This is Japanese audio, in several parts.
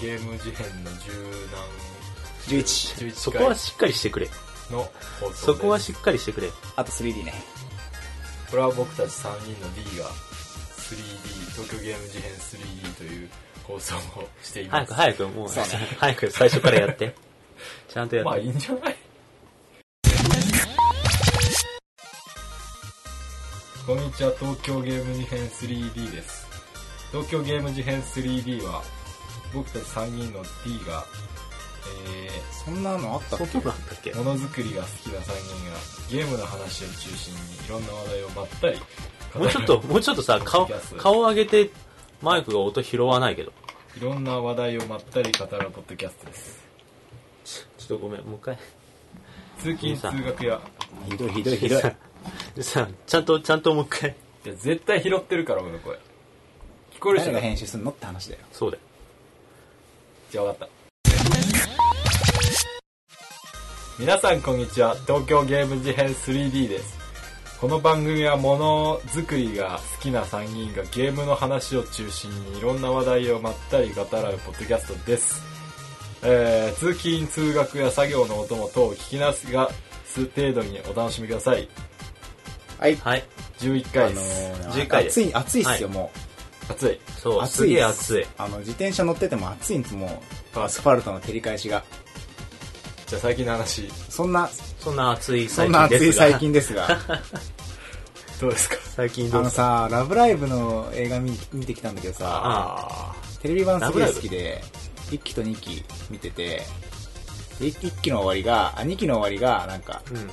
ゲーム事変の十何、11。11そこはしっかりしてくれ。回の放送です。そこはしっかりしてくれ。あと 3D ね。これは僕たち3人の D が 3D、東京ゲーム事変 3D という放送をしています。早く早く、もうね早く最初からやって。ちゃんとやって。まあいいんじゃない？こんにちは、東京ゲーム事変 3D です。東京ゲーム事変 3D は、僕たち3人の D が、えそんなのあったっけ？そんなのあったっけ？ー、ものづくりが好きな3人が、ゲームの話を中心にいろんな話題をまったりもうちょっと、もうちょっとさ、顔顔上げて、マイクが音拾わないけど。いろんな話題をまったり語るポッドキャストです。ちょっとごめん、もう一回。通勤通学や、ひどいひどいひどい。でさ、ちゃんと、ちゃんともう一回。いや絶対拾ってるから俺の声。聞こえるし誰が編集するのって話だよ。そうだよ。分かった。皆さんこんにちは。東京ゲーム事変 3D です。この番組はものづくりが好きな3人がゲームの話を中心にいろんな話題をまったり語らうポッドキャストです。えー、通勤通学や作業のお供等を聞きなすがす程度にお楽しみください。はい。はい。11あ回のです。11回ー、です暑い、暑いっすよ、はも暑い。そう、暑い暑い。あの、自転車乗ってても暑いんです、もう。あアスファルトの照り返しが。じゃあ最近の話、そんな、そんな暑いそ最んな暑い近ですが。最近ですが。どうですか？最近あどう？ですかのさ、ラブライブの映画見見てきたんだけどさ、あテレビ版すげえ好きで、1期と2期見てて、で 1, 期の終わりが、あ、2期の終わりが、なんか、うん。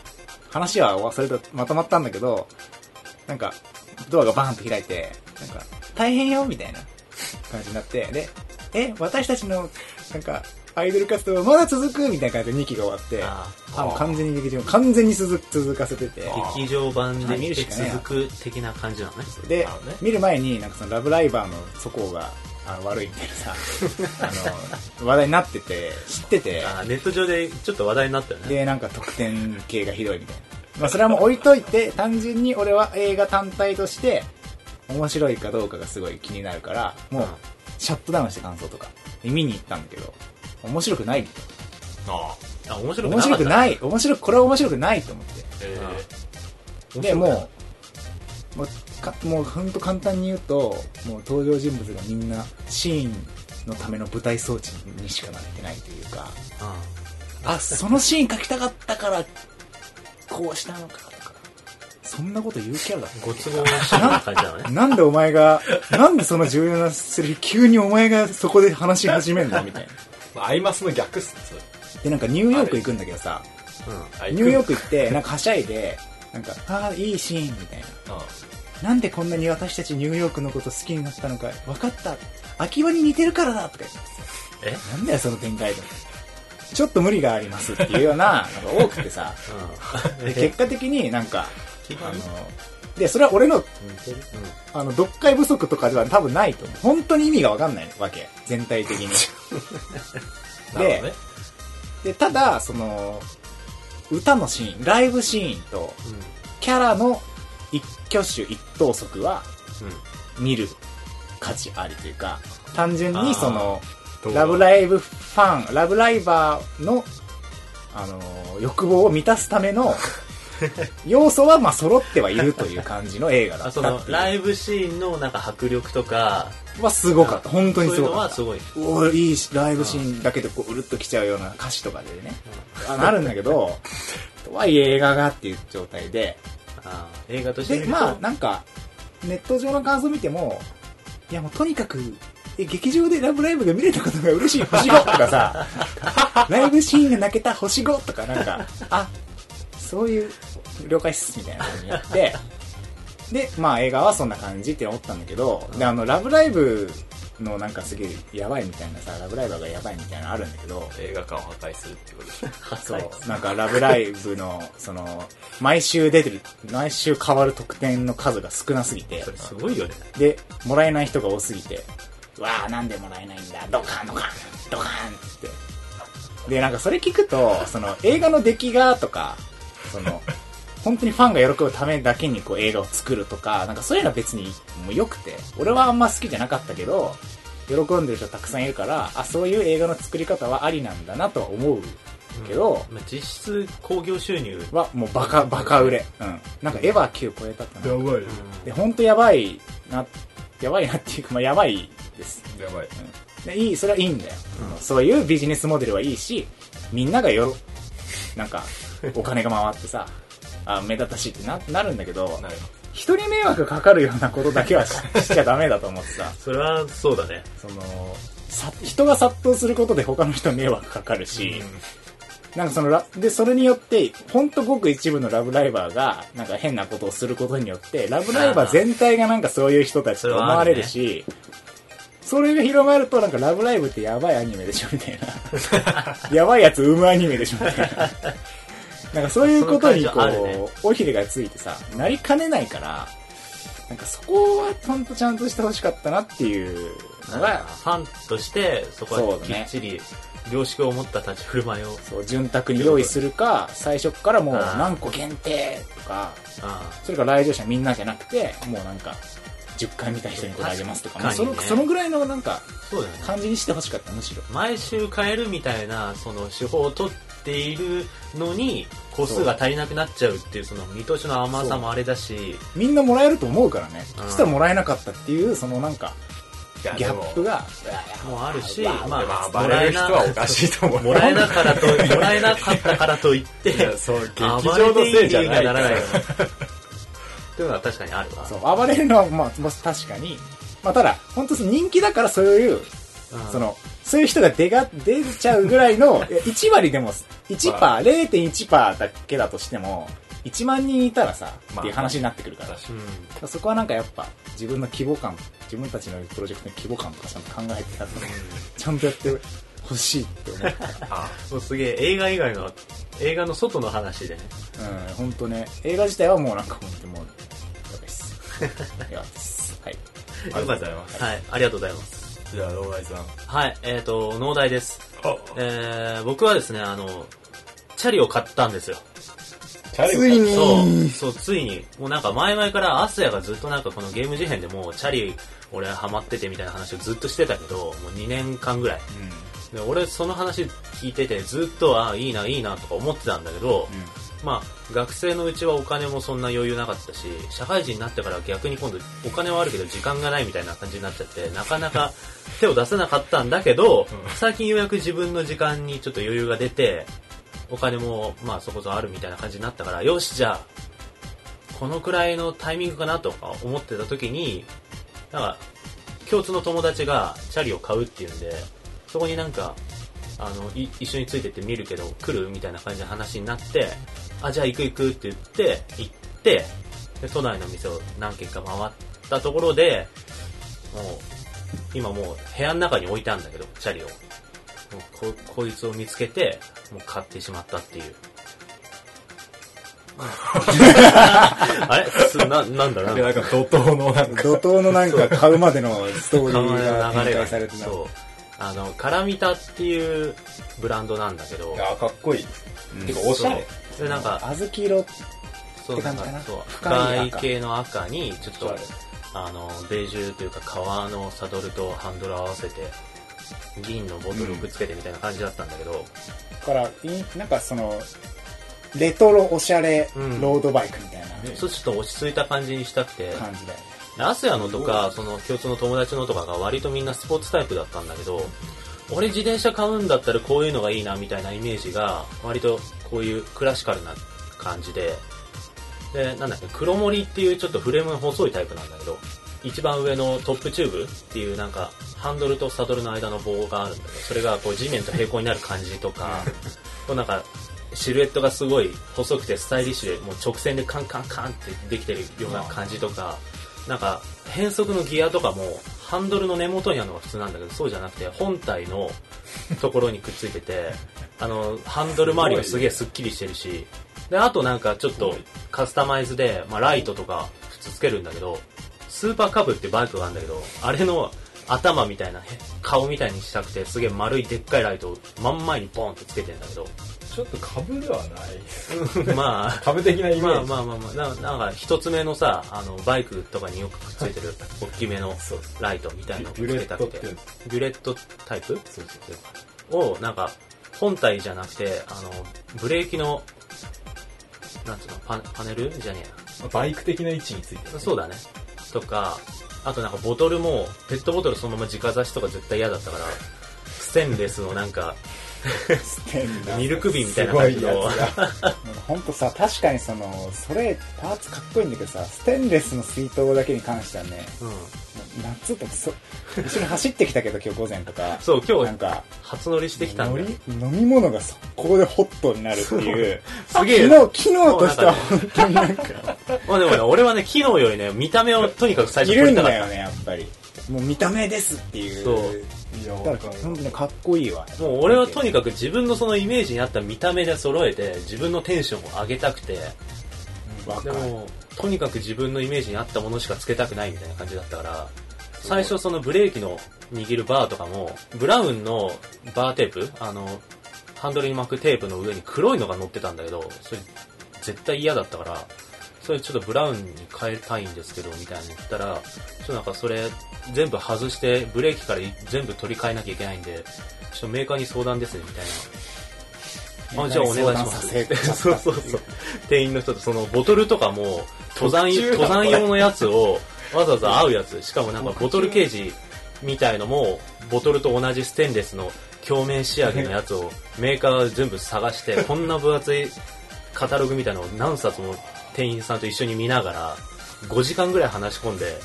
話は忘れた、まとまったんだけど、なんか、ドアがバーンと開いて、なんか、大変よみたいな。感じになって、で、え、私たちの、なんか、アイドル活動はまだ続くみたいな感じで2期が終わって、ああ、もう完全に劇場、完全に続続かせてて、ー。劇場版であ見るしか続く的な感じなのね。でね、見る前に、なんかそのラブライバーの素行が、あの悪いみたいなさ、あの、話題になってて、知ってて、ネット上でちょっと話題になったよね。で、なんか得点系がひどいみたいな。まあそれはもう置いといて、単純に俺は映画単体として、面白いかどうかがすごい気になるから、もう、シャットダウンして感想とか、見に行ったんだけど、面白くない。ああ。あ、面白く面なかった。白くない。面白く、これは面白くないと思って。えー、で、もう、もう、かもうほんと簡単に言うと、もう登場人物がみんなシーンのための舞台装置にしかなってないというか、あ、そのシーン描きたかったから、こうしたのか、そんなこと言うキャラだご都合のシーンな感じなのね。なんでお前が、なんでその重要なセリフ急にお前がそこで話し始めんの？みたいな。まあ、アイマスの逆っすね、それ。で、なんかニューヨーク行くんだけどさ、うん。あニューヨーク行って、なんかはしゃいで、なんか、ああ、いいシーンみたいな。あなんでこんなに私たちニューヨークのこと好きになったのか分かった。秋葉に似てるからだとか言ってえ？なんだよその展開で。ちょっと無理がありますっていうようなのが多くてさ、うん。で結果的になんか、あの、で、それは俺の、あの、読解不足とかでは多分ないと思う。本当に意味が分かんないわけ。全体的に。なるほどね。で、ただ、その、歌のシーン、ライブシーンと、うん。キャラの一挙手一投足は、うん。見る価値ありというか、単純にその、ラブライブファン、ラブライバーの、あのー欲望を満たすための、要素はまあ揃ってはいるという感じの映画だあ、ったライブシーンのなんか迫力とか、はすごかった。本当にすごかった。そういうのはすごい。おーいいしライブシーンだけでこう、うるっときちゃうような歌詞とかでね、あなるんだけど、とはいえ映画がっていう状態で、映画として見で、まあ、なんか、ネット上の感想見ても、いやもうとにかく、え、劇場でラブライブが見れたことが嬉しい星5とかさ、ライブシーンが泣けた星5とかなんか、あ、そういう、了解っす、みたいな感じになって、で、まあ映画はそんな感じって思ったんだけど、で、あの、ラブライブのなんかすげえやばいみたいなさ、ラブライバーがやばいみたいなのあるんだけど、映画館を破壊するってことでしょ。そう、なんかラブライブの、その、毎週出てる、毎週変わる得点の数が少なすぎてそ、れすごいよね。で、もらえない人が多すぎて、わあなんでもらえないんだ、ドカンドカン、ドカンって。で、なんかそれ聞くと、その映画の出来がとか、その、本当にファンが喜ぶためだけにこう映画を作るとか、なんかそういうのは別にもう良くて、俺はあんま好きじゃなかったけど、喜んでる人たくさんいるから、あ、そういう映画の作り方はありなんだなとは思うけど、まあ実質興行収入、はもうバカ、バカ売れ。うん。なんかエヴァ9超えたかな。やばいで、本当やばいな、やばいなっていうか、まあやばいです。やばいでいい、それはいいんだよ。そういうビジネスモデルはいいし、みんながよろ、なんか、お金が回ってさ、あ、目立たしいってな、なるんだけど、なる人に迷惑かかるようなことだけはし しちゃダメだと思ってさ、それはそうだね。その、さ人が殺到することで他の人に迷惑かかるし、なんかそのラ、で、それによって、ほんとごく一部のラブライバーが、なんか変なことをすることによって、ラブライバー全体がなんかそういう人たちと思われるし、それが広まると、なんかラブライブってやばいアニメでしょみたいな。やばいやつ生むアニメでしょみたいな。なんかそういうことにこう、尾ひれがついてさ、なりかねないから、なんかそこはほんとちゃんとしてほしかったなっていうのが、ファンとして、そこはきっちり、良識を持った立ち振る舞いを、そう、潤沢に用意するか、最初っからもう何個限定とか、あそれから来場者みんなじゃなくて、もうなんか、10回見た人にこれあげますとか、まあそのそのぐらいのなんか、あそうだよね。感じにしてほしかった、むしろ。毎週変えるみたいな、その手法を取っているのに、個数が足りなくなっちゃうっていう、その見通しの甘さもあれだし、みんなもらえると思うからね。うんそしたらもらえなかったっていう、そのなんか、ギャップが、もあるし、まあ、バレる人はおかしいと思うもらえなからと、もらえなかったからといって、そう劇暴場のせいじゃないならないよね。っていうのは確かにあるわ。そう、暴れるのは、まあ、まあ確かに。まあただ、本当人気だからそういう、うんその、そういう人が出が、出ちゃうぐらいの、いや1割でも、1%、まあ0.1%だけだとしても、1万人いたらさ、まあっていう話になってくるから。うんそこはなんかやっぱ、自分の規模感、自分たちのプロジェクトの規模感とかちゃんと考えてやって、ちゃんとやってほしいって思う。あもうすげえ映画以外の、映画の外の話でね。うん、本当ね、映画自体はもうなんか本当もう、やばいっす。やばいっす。はい。ありがとうございますはい、ありがとうございます。じゃあローライさん。はい、えっ、と、農大です。あえー、僕はですね、あの、チャリを買ったんですよ。チャリついに。そう、そう、ついに、もうなんか前々からアスヤがずっとなんかこのゲーム事変でもうチャリ、俺ハマっててみたいな話をずっとしてたけど、もう2年間ぐらい。で俺その話聞いててずっと、あいいな、いいなとか思ってたんだけど、まあ、学生のうちはお金もそんな余裕なかったし、社会人になってから逆に今度お金はあるけど時間がないみたいな感じになっちゃって、なかなか手を出せなかったんだけど、最近ようやく自分の時間にちょっと余裕が出て、お金もまあそこそこあるみたいな感じになったから、よし、じゃあ、このくらいのタイミングかなとか思ってた時に、なんか、共通の友達がチャリを買うっていうんで、そこになんか、あの、い一緒についてって見るけど来るみたいな感じの話になって、あ、じゃあ行く行くって言って、行って、で、都内の店を何軒か回ったところで、もう、今もう部屋の中に置いてあるんだけど、チャリを。もうこ、こいつを見つけて、もう買ってしまったっていう。あれ？すな、なんだ？なんだ？でなんか怒涛のなんか。怒涛のなんか買うまでのストーリーが 展流れが開されてた。そう。あの、カラミタっていうブランドなんだけど。い、やかっこいい、うん。てかおしゃれで、なんか、小豆色、そう、って感じかな？そう、深い系の赤に、ちょっとあの、ベージュというか革のサドルとハンドルを合わせて、銀のボトルをくっつけてみたいな感じだったんだけど、から、いなんかその、レトロおしゃれうん。ロードバイクみたいな。そうちょっと落ち着いた感じにしたくて、感じだよね。アスヤのとか、その共通の友達のとかが割とみんなスポーツタイプだったんだけど、俺自転車買うんだったらこういうのがいいなみたいなイメージが、割とこういうクラシカルな感じで、で、なんだっけ、黒森っていうちょっとフレームの細いタイプなんだけど、一番上のトップチューブっていうなんか、ハンドルとサドルの間の棒があるんだけど、それがこう地面と平行になる感じとか、こうなんか、シルエットがすごい細くてスタイリッシュで、もう直線でカンカンカンってできてるような感じとか、なんか、変速のギアとかも、ハンドルの根元にあるのが普通なんだけど、そうじゃなくて、本体のところにくっついてて、あの、ハンドル周りがすげえスッキリしてるし、で、あとなんかちょっとカスタマイズで、まあライトとか普通つけるんだけど、スーパーカブってバイクがあるんだけど、あれの頭みたいな、へ顔みたいにしたくて、すげえ丸いでっかいライトを真ん前にボンってつけてんだけど、ちょっと株ではない。まあ、株的なイメージ、まあまあまあまあ、ななんか一つ目のさ、あの、バイクとかによくくっついてる、大きめのライトみたいなのをつけたくて。ビュレットタイプ？そうそう。を、なんか、本体じゃなくて、あの、ブレーキの、なんつうの、パパネル？じゃねバイク的な位置についてえな。そうだね。とか、あとなんかボトルも、ペットボトルそのまま直差しとか絶対嫌だったから、ステンレスのなんか、ミルク瓶みたいな感じの、すごいやつがほんとさ、確かにその、それ、パーツかっこいいんだけどさ、ステンレスの水筒だけに関してはね、うん。夏とそ、一緒に走ってきたけど今日午前とか、そう、今日、なんか、初乗りしてきたんだよ。乗り飲み物が速攻でホットになるっていう、すげえ昨日、昨日としては本当になんか、まあでもね、俺はね、機能よりね、見た目をとにかく最初いる撮りたかった。んだよね、やっぱり。もう見た目ですっていう。そういやだから、本当にかっこいいわ。もう俺はとにかく自分のそのイメージに合った見た目で揃えて、自分のテンションを上げたくて、わかる。でも、とにかく自分のイメージに合ったものしかつけたくないみたいな感じだったから、最初そのブレーキの握るバーとかも、ブラウンのバーテープ、あの、ハンドルに巻くテープの上に黒いのが乗ってたんだけど、それ絶対嫌だったから、それちょっとブラウンに変えたいんですけど、みたいなの言ったら、ちょっとなんかそれ全部外して、ブレーキから全部取り替えなきゃいけないんで、ちょっとメーカーに相談ですね、みたいな。あ、じゃあお願いします。そうそうそう。店員の人とそのボトルとかも、登山、登山用のやつをわざわざ合うやつ、しかもなんかボトルケージみたいのも、ボトルと同じステンレスの鏡面仕上げのやつをメーカー全部探して、こんな分厚いカタログみたいなのを何冊も店員さんと一緒に見ながら、5時間ぐらい話し込んで、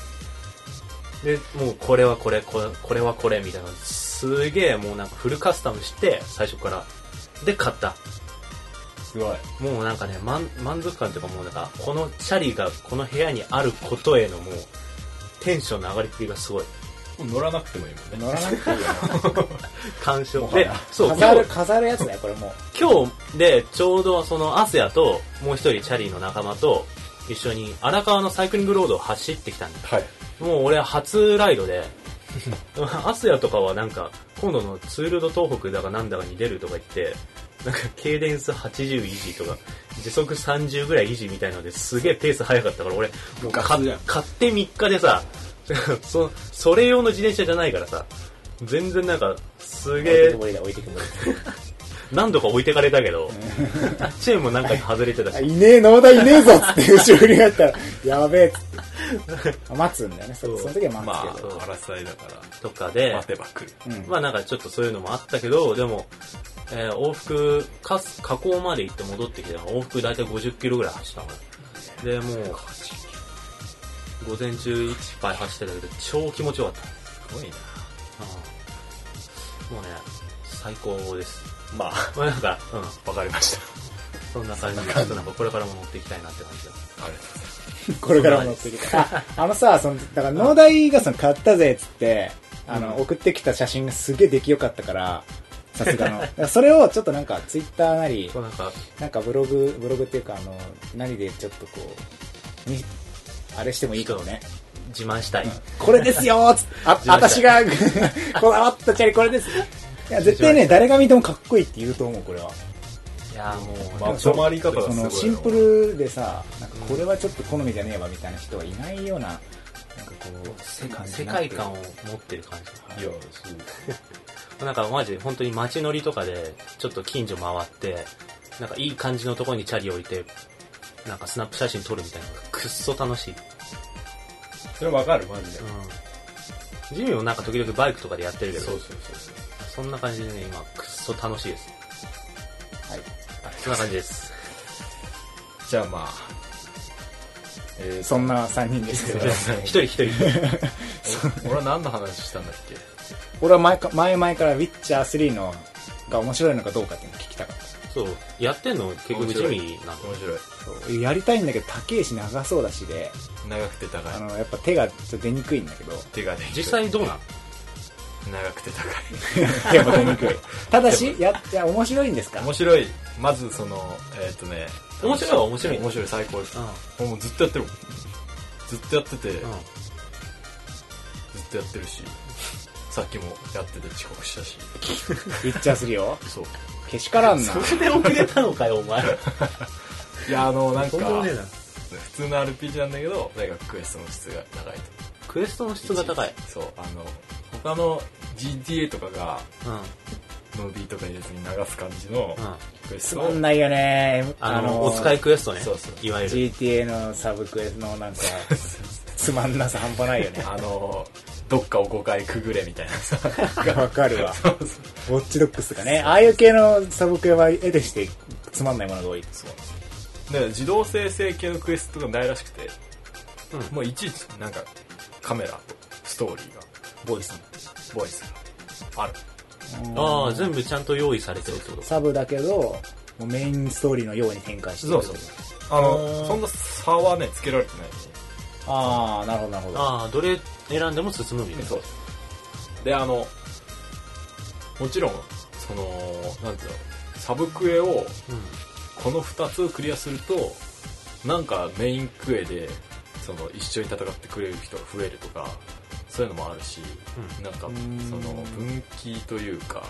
で、もうこれはこれ、これこれはこれみたいな、すげえもうなんかフルカスタムして、最初から。で、買った。すごいもうなんかね、満満足感というかもうなんか、このチャリがこの部屋にあることへのもう、テンションの上がりっぷりがすごい。もう乗らなくてもいいもんね乗らなくていいよ。鑑賞。でもはや、そう、飾る、飾るやつだよ、これもう。今日でちょうどそのアスヤともう一人チャリの仲間と一緒に荒川のサイクリングロードを走ってきたんだよ。はいもう俺は初ライドで、アスヤとかはなんか、今度のツールド東北だかなんだかに出るとか言って、なんか、ケイデンス80維持とか、時速30ぐらい維持みたいなのですげえペース速かったから、俺、もう買って3日でさ、そ、それ用の自転車じゃないからさ、全然なんか、すげえ。何度か置いてかれたけど、チェーンも何回か外れてたあ、し、いねえ、農大いねえぞって後ろ振り返ったら、やべえっつって。待つんだよね。そそうその時は待まつけど。あ争いだからとかで、待てば来るうんまあなんかちょっとそういうのもあったけど、でも、えー往復、かす河口まで行って戻ってきて、往復大体50キロぐらい走ったの俺で、もう、午前中いっぱい走ってたけど、超気持ちよかった。すごいなうんもうね、最高です。まあまあなんか、うん、わかりましたそんな感じで、ちょっとなんかこれからも乗っていきたいなって感じだ。ありがとうございますこれからも乗ってきた。あ、あのさ、その、だから農大がその買ったぜっつって、あの、うん送ってきた写真がすげえ出来良かったから、さすがの。それをちょっとなんかツイッターなりそ、うなんか、なんかブログ、ブログっていうかあの、何でちょっとこう、に、あれしてもいいかもね。自慢したい。これですよーっつって、あ、私が こだわったチャリこれです。いや、絶対ね、誰が見てもかっこいいって言うと思う、これは。いやーもう、まとまり方がすごいそのシンプルでさ、なんかこれはちょっと好みじゃねえわみたいな人はいないような、なんかこう、世感じ世界観を持ってる感じ。いやそうなんかマジで本当に街乗りとかでちょっと近所回って、なんかいい感じのところにチャリ置いて、なんかスナップ写真撮るみたいなのがくっそ楽しい。それわかるマジでうん。ジミーもなんか時々バイクとかでやってるけど、そうそうそうそんな感じでね、今くっそ楽しいです。はい。そんな感じです。じゃあまあえーそんな3人です けど、一人 一人。俺は何の話したんだっけ？俺は前か前々からウィッチャー3のが面白いのかどうかっていうのを聞きたかった。そう、やってんの？結局ジミーなんだ。面白いやりたいんだけど、高いし長そうだしで、長くて高いあの、やっぱ手がちょっと出にくいんだけど、手がね実際どうなん長くて高い手も出にくい？ただし、や、いや、面白いんですか？面白いまずそのえっ、とね面白いは面白い面白い最高ですうもうずっとやってるずっとやってて、ん。うん。ずっとやってるしさっきもやってて遅刻したしウィッチャー3をそうけしからんな。それで遅れたのかよ、お前。いやあのなんか。普通の RPG なんだけど大学クエストの質が高いとクエストの質が高い。そうあの他の GTA とかがうん。うん。ムービーとか入れずに流す感じのクエスつまんないよね。あの、お使いクエストね。そうそういわゆる。GTA のサブクエスのなんか、つまんなさ半端ないよね。あのどっかを5回くぐれみたいなさが わかるわ。ウォッチドックスとかね。ああいう系のサブクエは絵でしてつまんないものが多い。そうで自動生成系のクエストがないらしくて、うんもういちいちなんかカメラとストーリーがボイスボイス。がある。ああ、全部ちゃんと用意されてるってこと。サブだけど、もうメインストーリーのように展開してる。そうそうああのーそんな差はねつけられてない。ああ、なるほどなるほど。ああ、どれ選んでも進むみたいな。そう。であのもちろんそのなんていうのサブクエをうん。この2つをクリアするとなんかメインクエでその一緒に戦ってくれる人が増えるとかそういうのもあるし、うんなんかそんの分岐というか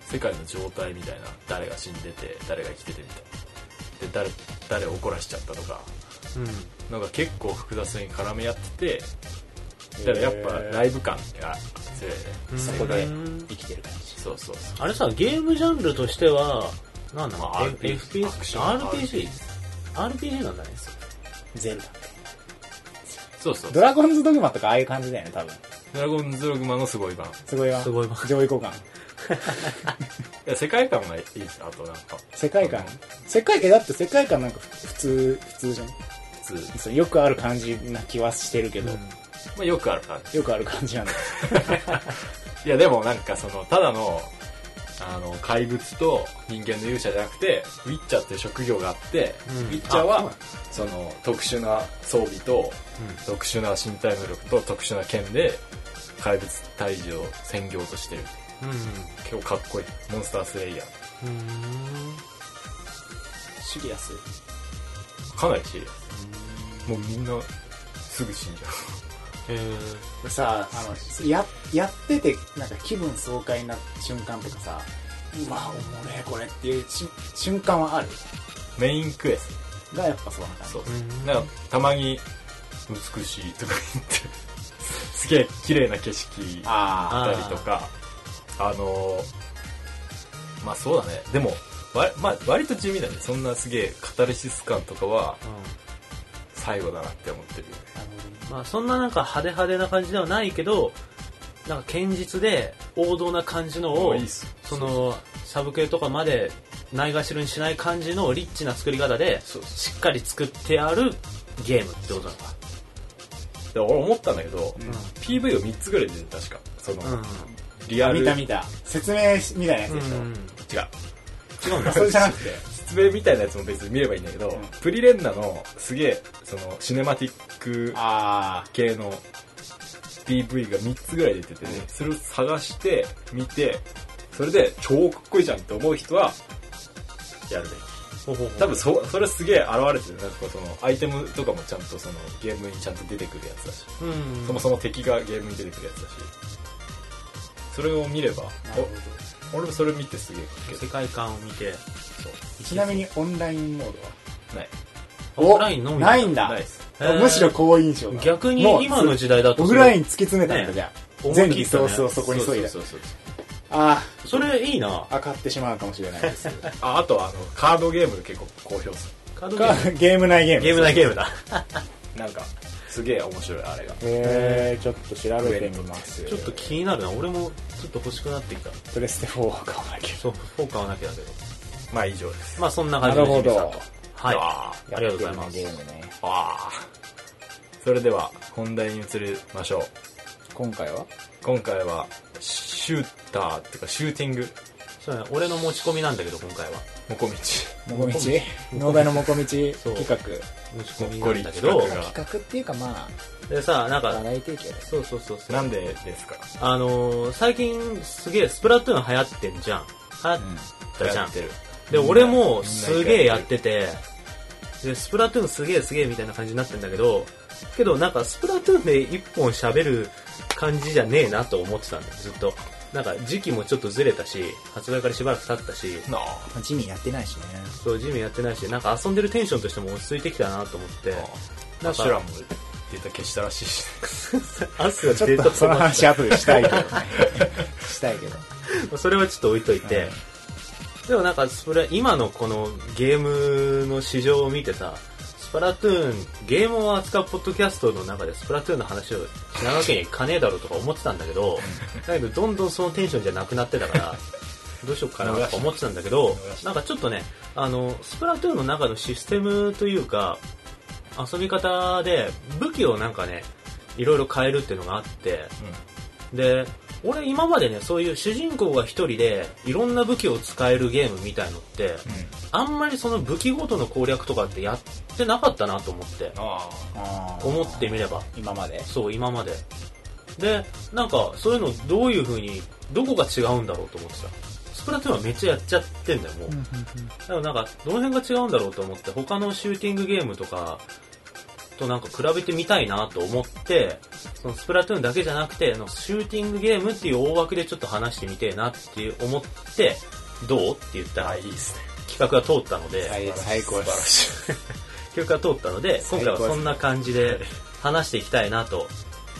世界の状態みたいな誰が死んでて誰が生きててみたいなで誰誰を怒らしちゃったとかうん。なんか結構複雑に絡め合っててだからやっぱライブ感が強いねうんそこでうん生きてる感じ。そうそうそうあれさ、ゲームジャンルとしては、なんなの、まあ FPS? アク RPG? なんだね。ゼルダ。そうそうドラゴンズドグマとかああいう感じだよね、多分。ドラゴンズログマのすごい版すごいわ。すごいわ上位互換。いや世界観がいいですあとなんか世界観？世界、え、だって世界観なんか普通、普通じゃん。普通、そうよくある感じな気はしてるけど、まあ、よくある感じよくある感じなんだ。いやでもなんかそのただのあの怪物と人間の勇者じゃなくてウィッチャーっていう職業があって、うん。ウィッチャーはのその特殊な装備と特殊な身体能力と特殊な剣で怪物退治を専業としてる。うん。うん。結構かっこいい。モンスタースレイヤー。うん。シリアス。かなりシリアス。もうみんなすぐ死んじゃえさあのややっててなんか気分爽快な瞬間とかさうわおもれえこれっていうし瞬間はある？うメインクエスがやっぱそうな感じ。トそう。うん。なんかたまに美しいとか言って すげえ綺麗な景色ああったりとかあのーまあそうだね。でもわ、まあ、割と地味だね。そんなすげえカタルシス感とかは最後だなって思ってるよねうん。まあ、そんななんか派手派手な感じではないけど、なんか堅実で王道な感じのをいいっす。そのサブ系とかまでないがしろにしない感じのリッチな作り方でそうしっかり作ってあるゲームってことなのか。で俺思ったんだけど、うん。PV を3つぐらい出てる確か。その、うん。リアル見た見た。説明しみたいなやつでしょ、うん。違う。違うんだ。それじゃなくて 説明みたいなやつも別に見ればいいんだけど、うん。プリレンナのすげえそのシネマティックあ系の PV が3つぐらい出てて、ねそれを探して見てそれで超かっこいいじゃんって思う人はやるべき多分そそれすげえ現れてるなんかそのアイテムとかもちゃんとそのゲームにちゃんと出てくるやつだし、うん。そもそも敵がゲームに出てくるやつだし。それを見れば俺もそれ見てすげえ世界観を見て。どちなみにオンラインモードは？えない。オフラインのみないんだ。ないです。むしろ好印象だ。逆に今の時代だとオフライン突き詰めたんだ、ねじゃあ。全リソースをそこに削いだそうそうそうあそれいいな。あ買ってしまうかもしれないです。ああとあのカードゲーム結構好評すカードゲーム。ゲーム内ゲームゲーム内ゲームだ。るなんかすげえ面白いあれが。えー、ちょっと調べてみます。ちょっと気になるな俺もちょっと欲しくなってきた。プレステ4は買わなきゃ。そうフォー買わなきゃだけど。まあ以上です。まあそんな感じでなるほど。はい。ああ。りがとうございます。ゲームねあ。それでは本題に移りましょう。今回は？今回はシューターっていうかシューティング。そうね俺の持ち込みなんだけど今回は。モコミもこみち？農大のもこみち企画持ち込みなんだけど企画が企画っていうかまでさなんか題提供で。すそうそうそうそう。なんでですか？あのー、最近すげえスプラトゥーン流行ってんじゃん。流行ったじゃん。ってる。で、みんな俺もすげえやってて、で、スプラトゥーンすげえすげえみたいな感じになってんだけど、けどなんかスプラトゥーンで一本喋る感じじゃねえなと思ってたんだよ、ずっと。なんか時期もちょっとずれたし、発売からしばらく経ったし、なあ。ジミーやってないしね。そう、ジミーやってないし、なんか遊んでるテンションとしても落ち着いてきたなと思って、アシュラムデータ消したらしいし アスがちょっデータとその話後でしたいけどね。したいけど。それはちょっと置いといて、でもなんかそれ今のこのゲームの市場を見てさスプラトゥーンゲームを扱うポッドキャストの中でスプラトゥーンの話をしなわけにいかねえだろうとか思ってたんだけど だけどどんどんそのテンションじゃなくなってたからどうしようかなとか思ってたんだけどなんかちょっとねあのスプラトゥーンの中のシステムというか遊び方で武器をなんかねいろいろ変えるっていうのがあってで俺今までねそういう主人公が一人でいろんな武器を使えるゲームみたいのってあんまりその武器ごとの攻略とかってやってなかったなと思って。思ってみれば。今まで。そう今まで。でなんかそういうのどういう風にどこが違うんだろうと思ってさ。スプラトゥーンはめっちゃやっちゃってんだよもう。だからなんかどの辺が違うんだろうと思って他のシューティングゲームとかとなんか比べてみたいなと思ってそのスプラトゥーンだけじゃなくてあのシューティングゲームっていう大枠でちょっと話してみてえなって思ってどうって言ったあらいいですね企画が通ったので、最最高で素晴らす。しい 企画が通ったので今回はそんな感じで話していきたいなと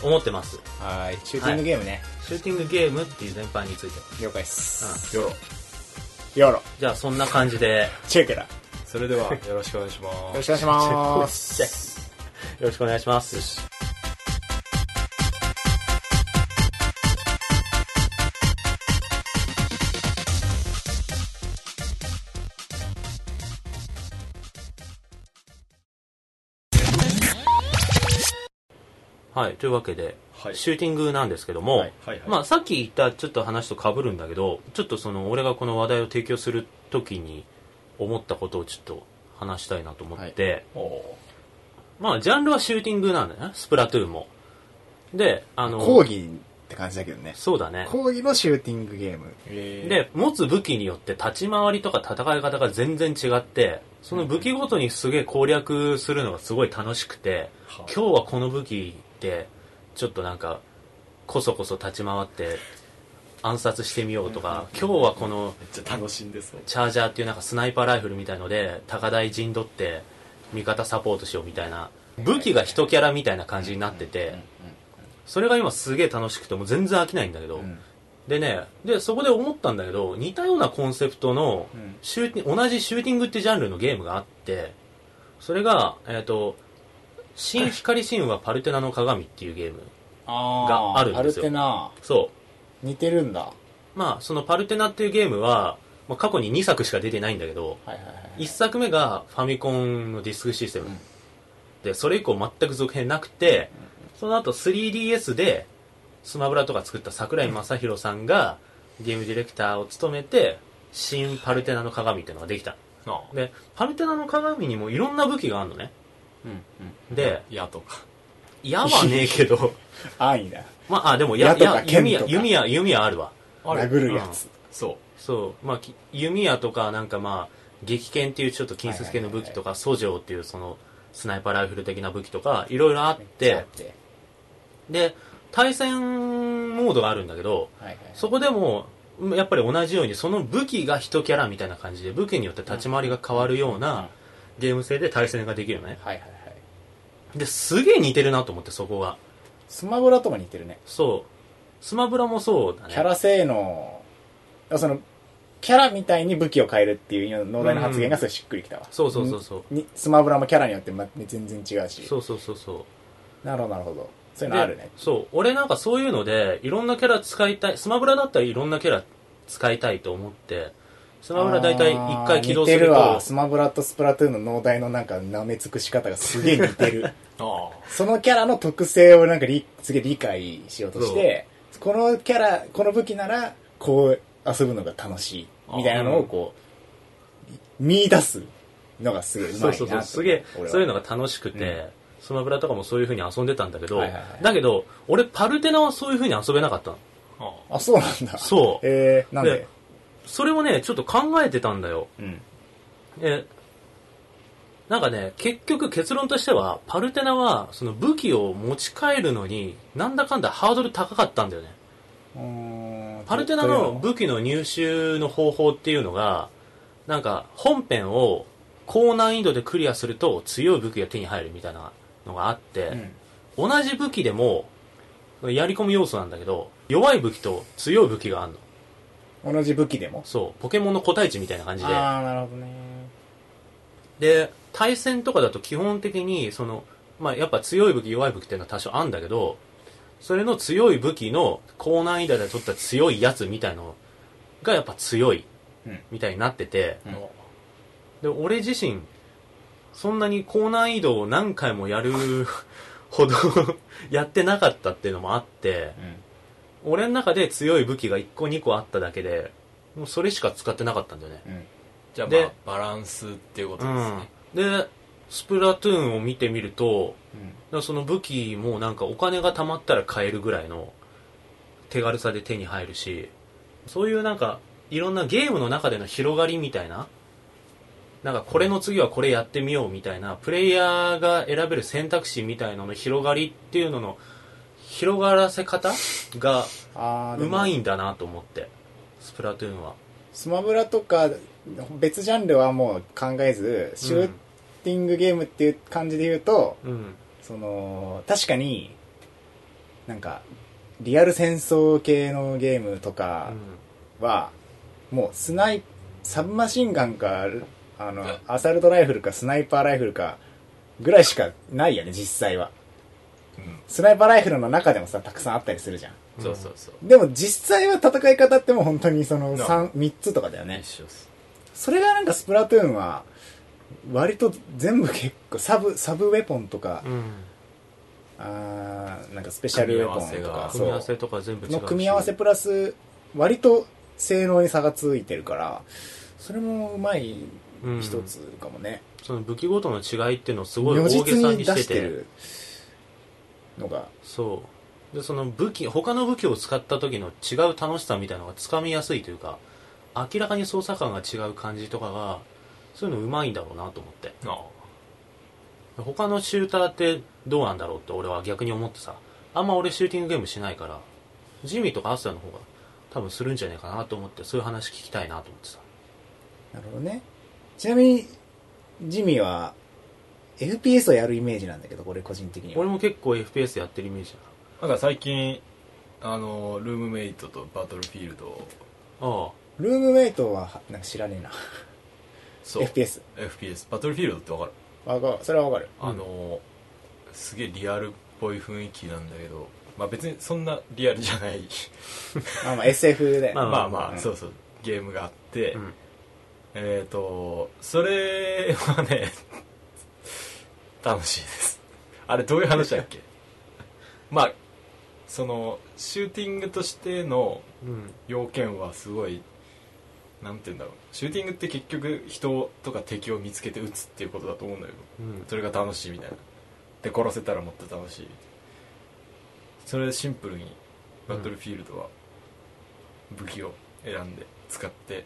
思ってますはい。シューティングゲームね。シューティングゲームっていう全般について了解っす。よろヨロ。じゃあそんな感じでチェケラ。よそれではよろしくお願いしまろすしくお願いします。よろしくお願いします。はい、というわけで、はい。シューティングなんですけども、はいはいはい。まあ、さっき言ったちょっと話と被るんだけどちょっとその俺がこの話題を提供する時に思ったことをちょっと話したいなと思って、おおまあジャンルはシューティングなんだよね。スプラトゥーンも。であの講義って感じだけどね。そうだね。講義のシューティングゲーム。えー。で持つ武器によって立ち回りとか戦い方が全然違ってその武器ごとにすげえ攻略するのがすごい楽しくて、はあ。今日はこの武器でちょっとなんかこそこそ立ち回って暗殺してみようとか、今日はこのめっちゃ楽しんでそう。チャージャーっていうなんかスナイパーライフルみたいので高台陣取って味方サポートしようみたいな武器が一キャラみたいな感じになっててそれが今すげえ楽しくてもう全然飽きないんだけど、うん。でねでそこで思ったんだけど似たようなコンセプトのうん。シューティン同じシューティングってジャンルのゲームがあってそれがえっ、と「新光神話パルテナの鏡」っていうゲームあがあるんですよ。パルテナ。そう。似てるんだ。はまあそのパルテナっていうゲームは、まあ、過去に2作しか出てないんだけどいはいはい。1作目がファミコンのディスクシステム、でそれ以降全く続編なくて、その後 3DS でスマブラとか作った桜井正宏さんがゲームディレクターを務めて新パルテナの鏡っていうのができた。なあ。でパルテナの鏡にもいろんな武器があるのね。うんうん。で矢とか。矢はねえけど。安易だ。まああでも矢矢とか矢弓矢剣とか。弓矢弓矢あるわ。殴るやつ。そそうまあき弓矢とかなんかまあ撃剣っていうちょっと近接系の武器とかソジョウっていうそのスナイパーライフル的な武器とかいろいろあって。で対戦モードがあるんだけどはいはい。そこでもやっぱり同じようにその武器が一キャラみたいな感じで武器によって立ち回りが変わるようなゲーム性で対戦ができるのねはいはいはい。ですげえ似てるなと思ってそこがスマブラとも似てるね。そうスマブラもそうだねキャラ性能、その、キャラみたいに武器を変えるっていう農大の発言がすごいしっくりきたわ。そうそうそうそうにスマブラもキャラによってま全然違うし。そうそうそうそうなるほどなるほど。そういうのあるねで。そう俺なんかそういうのでいろんなキャラ使いたいスマブラだったらいろんなキャラ使いたいと思ってスマブラ大体1回起動するあー似てるわ。とスマブラとスプラトゥーンの農大のなんか舐め尽くし方がすげえ似てる。そのキャラの特性をなんかりすげえ理解しようとして、このキャラ、この武器なら、こう遊ぶのが楽しい。みたいなのをこう、見出すのがすげえうまいなそうそうそう。すげえそういうのが楽しくて、うん。スマブラとかもそういう風に遊んでたんだけど、はいはいはい。だけど俺パルテナはそういう風に遊べなかったの。あそうなんだ。そう。えー、なんで？でそれをねちょっと考えてたんだよ。うん。でなんかね結局結論としてはパルテナはその武器を持ち帰るのになんだかんだハードル高かったんだよねパルテナの武器の入手の方法っていうのが、なんか本編を高難易度でクリアすると強い武器が手に入るみたいなのがあって、うん。同じ武器でも、やり込み要素なんだけど、弱い武器と強い武器があるの。同じ武器でも？そう、ポケモンの個体値みたいな感じで。ああなるほどね。で、対戦とかだと基本的に、その、まあ、やっぱ強い武器、弱い武器っていうのは多少あるんだけど、それの強い武器の高難易度で取った強いやつみたいのがやっぱ強いうん。みたいになってて、うん。で、俺自身、そんなに高難易度を何回もやる ほど やってなかったっていうのもあって、俺の中で強い武器が1個2個あっただけで、もうそれしか使ってなかったんだよね。うん。でじゃあまあバランスっていうことですね、うん。で、スプラトゥーンを見てみると、うんらその武器もなんかお金が貯まったら買えるぐらいの手軽さで手に入るし、そういうなんかいろんなゲームの中での広がりみたいな、なんかこれの次はこれやってみようみたいな、プレイヤーが選べる選択肢みたいなのの広がりっていうのの広がらせ方がうまいんだなと思って、スプラトゥーンは。スマブラとか別ジャンルはもう考えずシューティングゲームっていう感じで言うと、うん。その確かになんかリアル戦争系のゲームとかは、もうスナイサブマシンガンかあのアサルトライフルかスナイパーライフルかぐらいしかないよね実際は。うん。スナイパーライフルの中でもさたくさんあったりするじゃん。そうそうそう。でも実際は戦い方ってもう本当にそのな 3, 3つとかだよね。それがなんかスプラトゥーンは割と全部結構サブサブウェポンとか、うん。あーなんかスペシャルウェポンとか組み合わせとか全部違うし。の組み合わせプラス割と性能に差がついてるからそれもうまいうん一つかもね、その武器ごとの違いっていうのをすごい如大げさにしてしててるのが。そう。でその武器他の武器を使った時の違う楽しさみたいなのがつかみやすいというか明らかに操作感が違う感じとかがそういうのうまいんだろうなと思って。あ他のシューターってどうなんだろうって俺は逆に思ってさ。あんま俺シューティングゲームしないからジミーとかアスヤの方が多分するんじゃないかなと思ってそういう話聞きたいなと思ってさ。なるほどね。ちなみにジミーは FPS をやるイメージなんだけどこれ個人的には。俺も結構 FPS やってるイメージなんか最近あのルームメイトとバトルフィールドを。ああ。ルームメイトはなんか知らねえなそう。FPS FPS バトルフィールドってわかる？わかる。それはわかる。うんあのすげえリアルっぽい雰囲気なんだけどまあ別にそんなリアルじゃない。あまあ SF で、まあまあまあ、うんそうそう。ゲームがあって、うん。えっ、とそれはね楽しいです。あれどういう話だっけ？まあそのシューティングとしてのうん。要件はすごいなんて言うんだろう。シューティングって結局人とか敵を見つけて撃つっていうことだと思うんだけど。うん。それが楽しいみたいな。で殺せたらもっと楽しい。それでシンプルにバトルフィールドは武器を選んで使って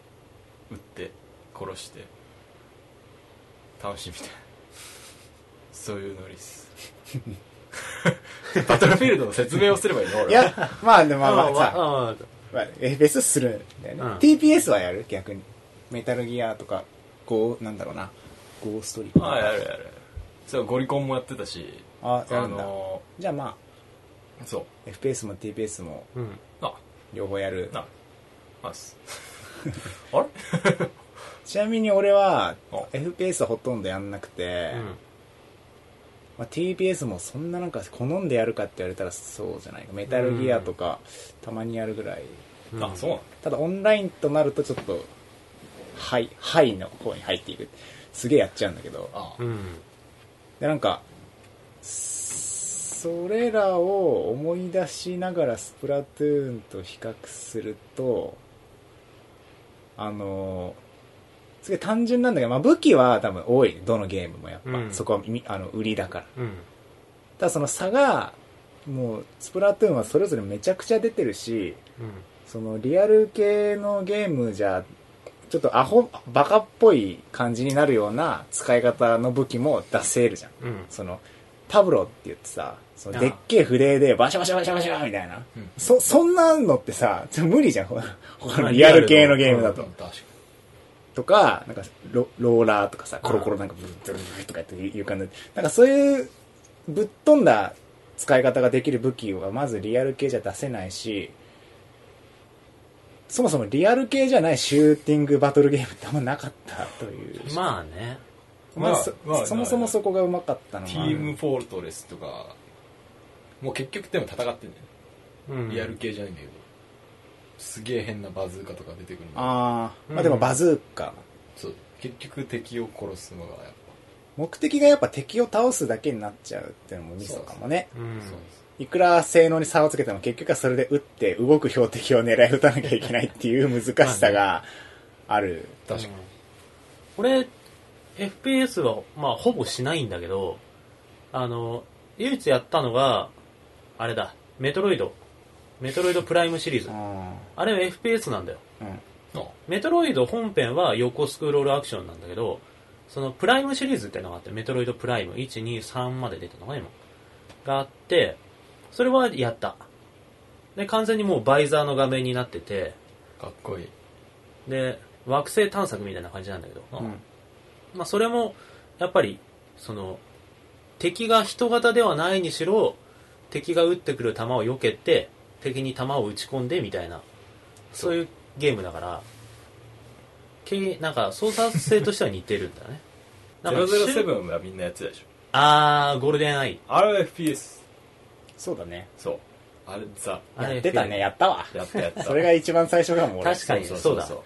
撃って殺して楽しいみたいな。そういうノリです。バトルフィールドの説明をすればいいの？俺は。いやまあでもまあまあさ、ああまあ、FPS するんだよね、うん。TPS はやる？逆に。メタルギアとかゴーなんだろうな。ゴーストリーあやるやる。そうゴリコンもやってたし。ああやるんだ、のじゃあまーそう。あ FPS も TPS もうん。あ。両方やる。なあす。あれ？ちなみに俺はあ FPS はほとんどやんなくて、まあ、TPS もそんななんか好んでやるかって言われたらそうじゃない。かメタルギアとかたまにやるぐらい。うんあそうただオンラインとなるとちょっとハイハイの方に入っていく。すげえやっちゃうんだけど。あ。うん。でなんかそれらを思い出しながらスプラトゥーンと比較するとあのすげえ単純なんだけど、まあ、武器は多分多いどのゲームもやっぱ、うんそこはみあの売りだからうんただその差がもうスプラトゥーンはそれぞれめちゃくちゃ出てるしそのリアル系のゲームじゃちょっとアホバカっぽい感じになるような使い方の武器も出せるじゃんうんうんそのパブロって言ってさ、そのでっけえ筆でバシャバシャバシャバシャみたいな。うんそ、そんなのってさ、無理じゃん。ほ他のリアル系のゲームだと。確かとか、なんかロ、ローラーとかさ、コロコロなんかブルブルブルとかやっていう感じで、なんかそういうぶっ飛んだ使い方ができる武器はまずリアル系じゃ出せないし、そもそもリアル系じゃないシューティングバトルゲームってあんまなかったという。まあね。まあ、そまあそもそもそこがうまかったのテが。ィームフォルトレスとかもう結局でも戦ってんだよね、うんリアル系じゃないんだけどすげえ変なバズーカとか出てくるああ、うんまあでもバズーカ。そう。結局敵を殺すのがやっぱ。目的がやっぱ敵を倒すだけになっちゃうっていうのもミソかもね。うん。そういくら性能に差をつけても結局はそれで撃って動く標的を狙い撃たなきゃいけないっていう難しさがある。確かに、俺 FPS はまあほぼしないんだけどあの唯一やったのがあれだ。メトロイドメトロイドプライムシリーズ。ああれは FPS なんだよ。ーうん。あメトロイド本編は横スクロールアクションなんだけどそのプライムシリーズっていうのがあってメトロイドプライム123まで出てるのかな今。があってそれはやった。で完全にもうバイザーの画面になっててかっこいい。で惑星探索みたいな感じなんだけど、うん。まあ、それもやっぱりその敵が人型ではないにしろ敵が撃ってくる弾を避けて敵に弾を撃ち込んでみたいなそう。いうゲームだからけなんか操作性としては似てるんだね。なんか007はみんなやってたでしょ。あーゴールデンアイ。あれは FPS そうだね。そう。あれさやってたね、やったわ。やったやった。それが一番最初かも、俺。確かにそうそうだそう。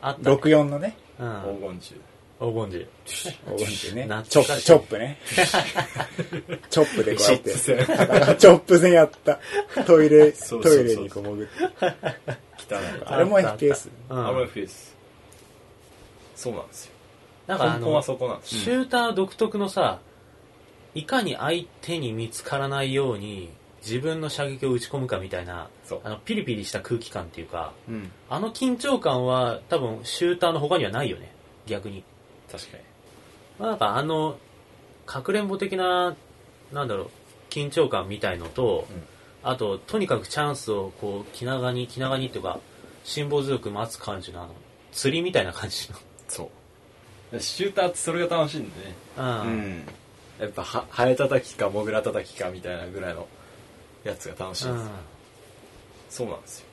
あった、ね、64のね。うん。黄金銃黄金銃黄金ってね。チョップ、チョップね。チョップでこうやって。チョップ戦うチョップ戦やった。トイレ、そうそうそうトイレにこう潜って。汚い。あれも FPS。うんあれは FPS そうなんですよ。なんかあのシューター独特のさ、いかに相手に見つからないように自分の射撃を打ち込むかみたいなそう。あのピリピリした空気感っていうかうん。あの緊張感は多分シューターの他にはないよね。逆に、確かに。まあ、なんかあのかくれんぼ的ななんだろう緊張感みたいのと、うん。あととにかくチャンスをこう気長に気長にっていうか辛抱強く待つ感じのあの釣りみたいな感じそう。シューターってそれが楽しいんでね。の、うん。うん。やっぱはハエ叩きかモグラ叩きかみたいなぐらいのやつが楽しいんです、そうなんですよ。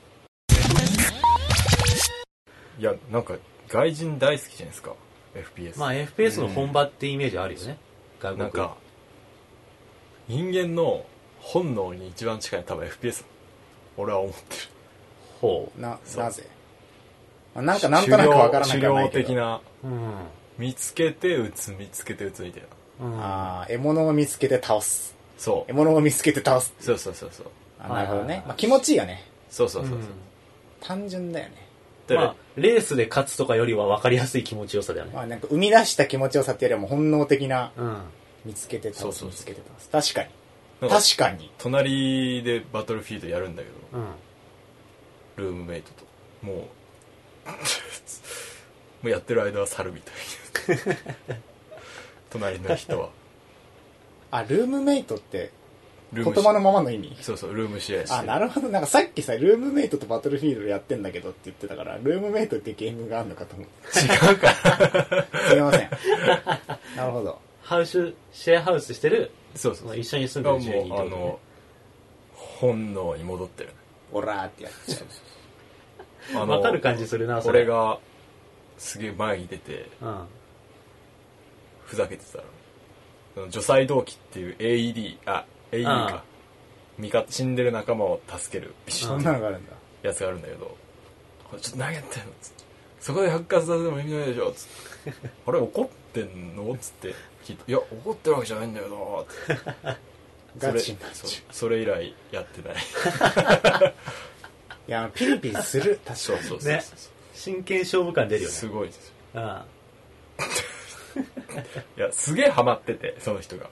いやなんか外人大好きじゃないですか FPS まあ FPS の本場ってイメージあるよね、外国。なんか人間の本能に一番近いのは多分 FPS 俺は思ってる。ほな、そう。なぜ？まあなんかなんとなくわからな狩きゃないけど。猟的なううん。見つけて撃つ見つけて撃つみたいな。うん。ああ、獲物を見つけて倒す。そう。獲物を見つけて倒す。そうそうそうそう。あなるほどはいはいはい。ね。まあ気持ちいいよね。そうそうそうそう、単純だよね。だからまあ、レースで勝つとかよりは分かりやすい気持ちよさだよね。まあなんか生み出した気持ちよさっていうよりはもう本能的なうん。見つけて倒す、そうそう見つけて倒す。確かに。なんか確かに。隣でバトルフィールドやるんだけどうん。ルームメイトともう もうやってる間は猿みたいな 隣の人はあ、ルームメイトって言葉のままの意味？そうそうルームシェアしてあ、なるほど。なんかさっきさ、ルームメイトとバトルフィールドやってんだけどって言ってたから、ルームメイトってゲームがあるのかと思って。違うかすいません。なるほど。ハウス、シェアハウスしてる、そうそうまあ一緒に住んがでる住人もうあの本能に戻ってるオラーってやっちゃう。あのわかる感じするな、それ。俺がすげえ前に出てうん。ふざけてたらその除細動機っていう AED あ AED あか。味方死んでる仲間を助ける。ビシッそんなのがあるんだ。やつがあるんだけど。これちょっと何やってんの。つってそこで発火させても意味ないでしょ。つって。あれ怒ってんの？つって。聞いていや怒ってるわけじゃないんだよなって。ガチになっそれちゃそうそれ以来やってない。う。いや、ピリピリする。確かに。そうそうそうそう。ね。真剣勝負感出るよね。すごいですよ。うん。いやすげえハマっててその人が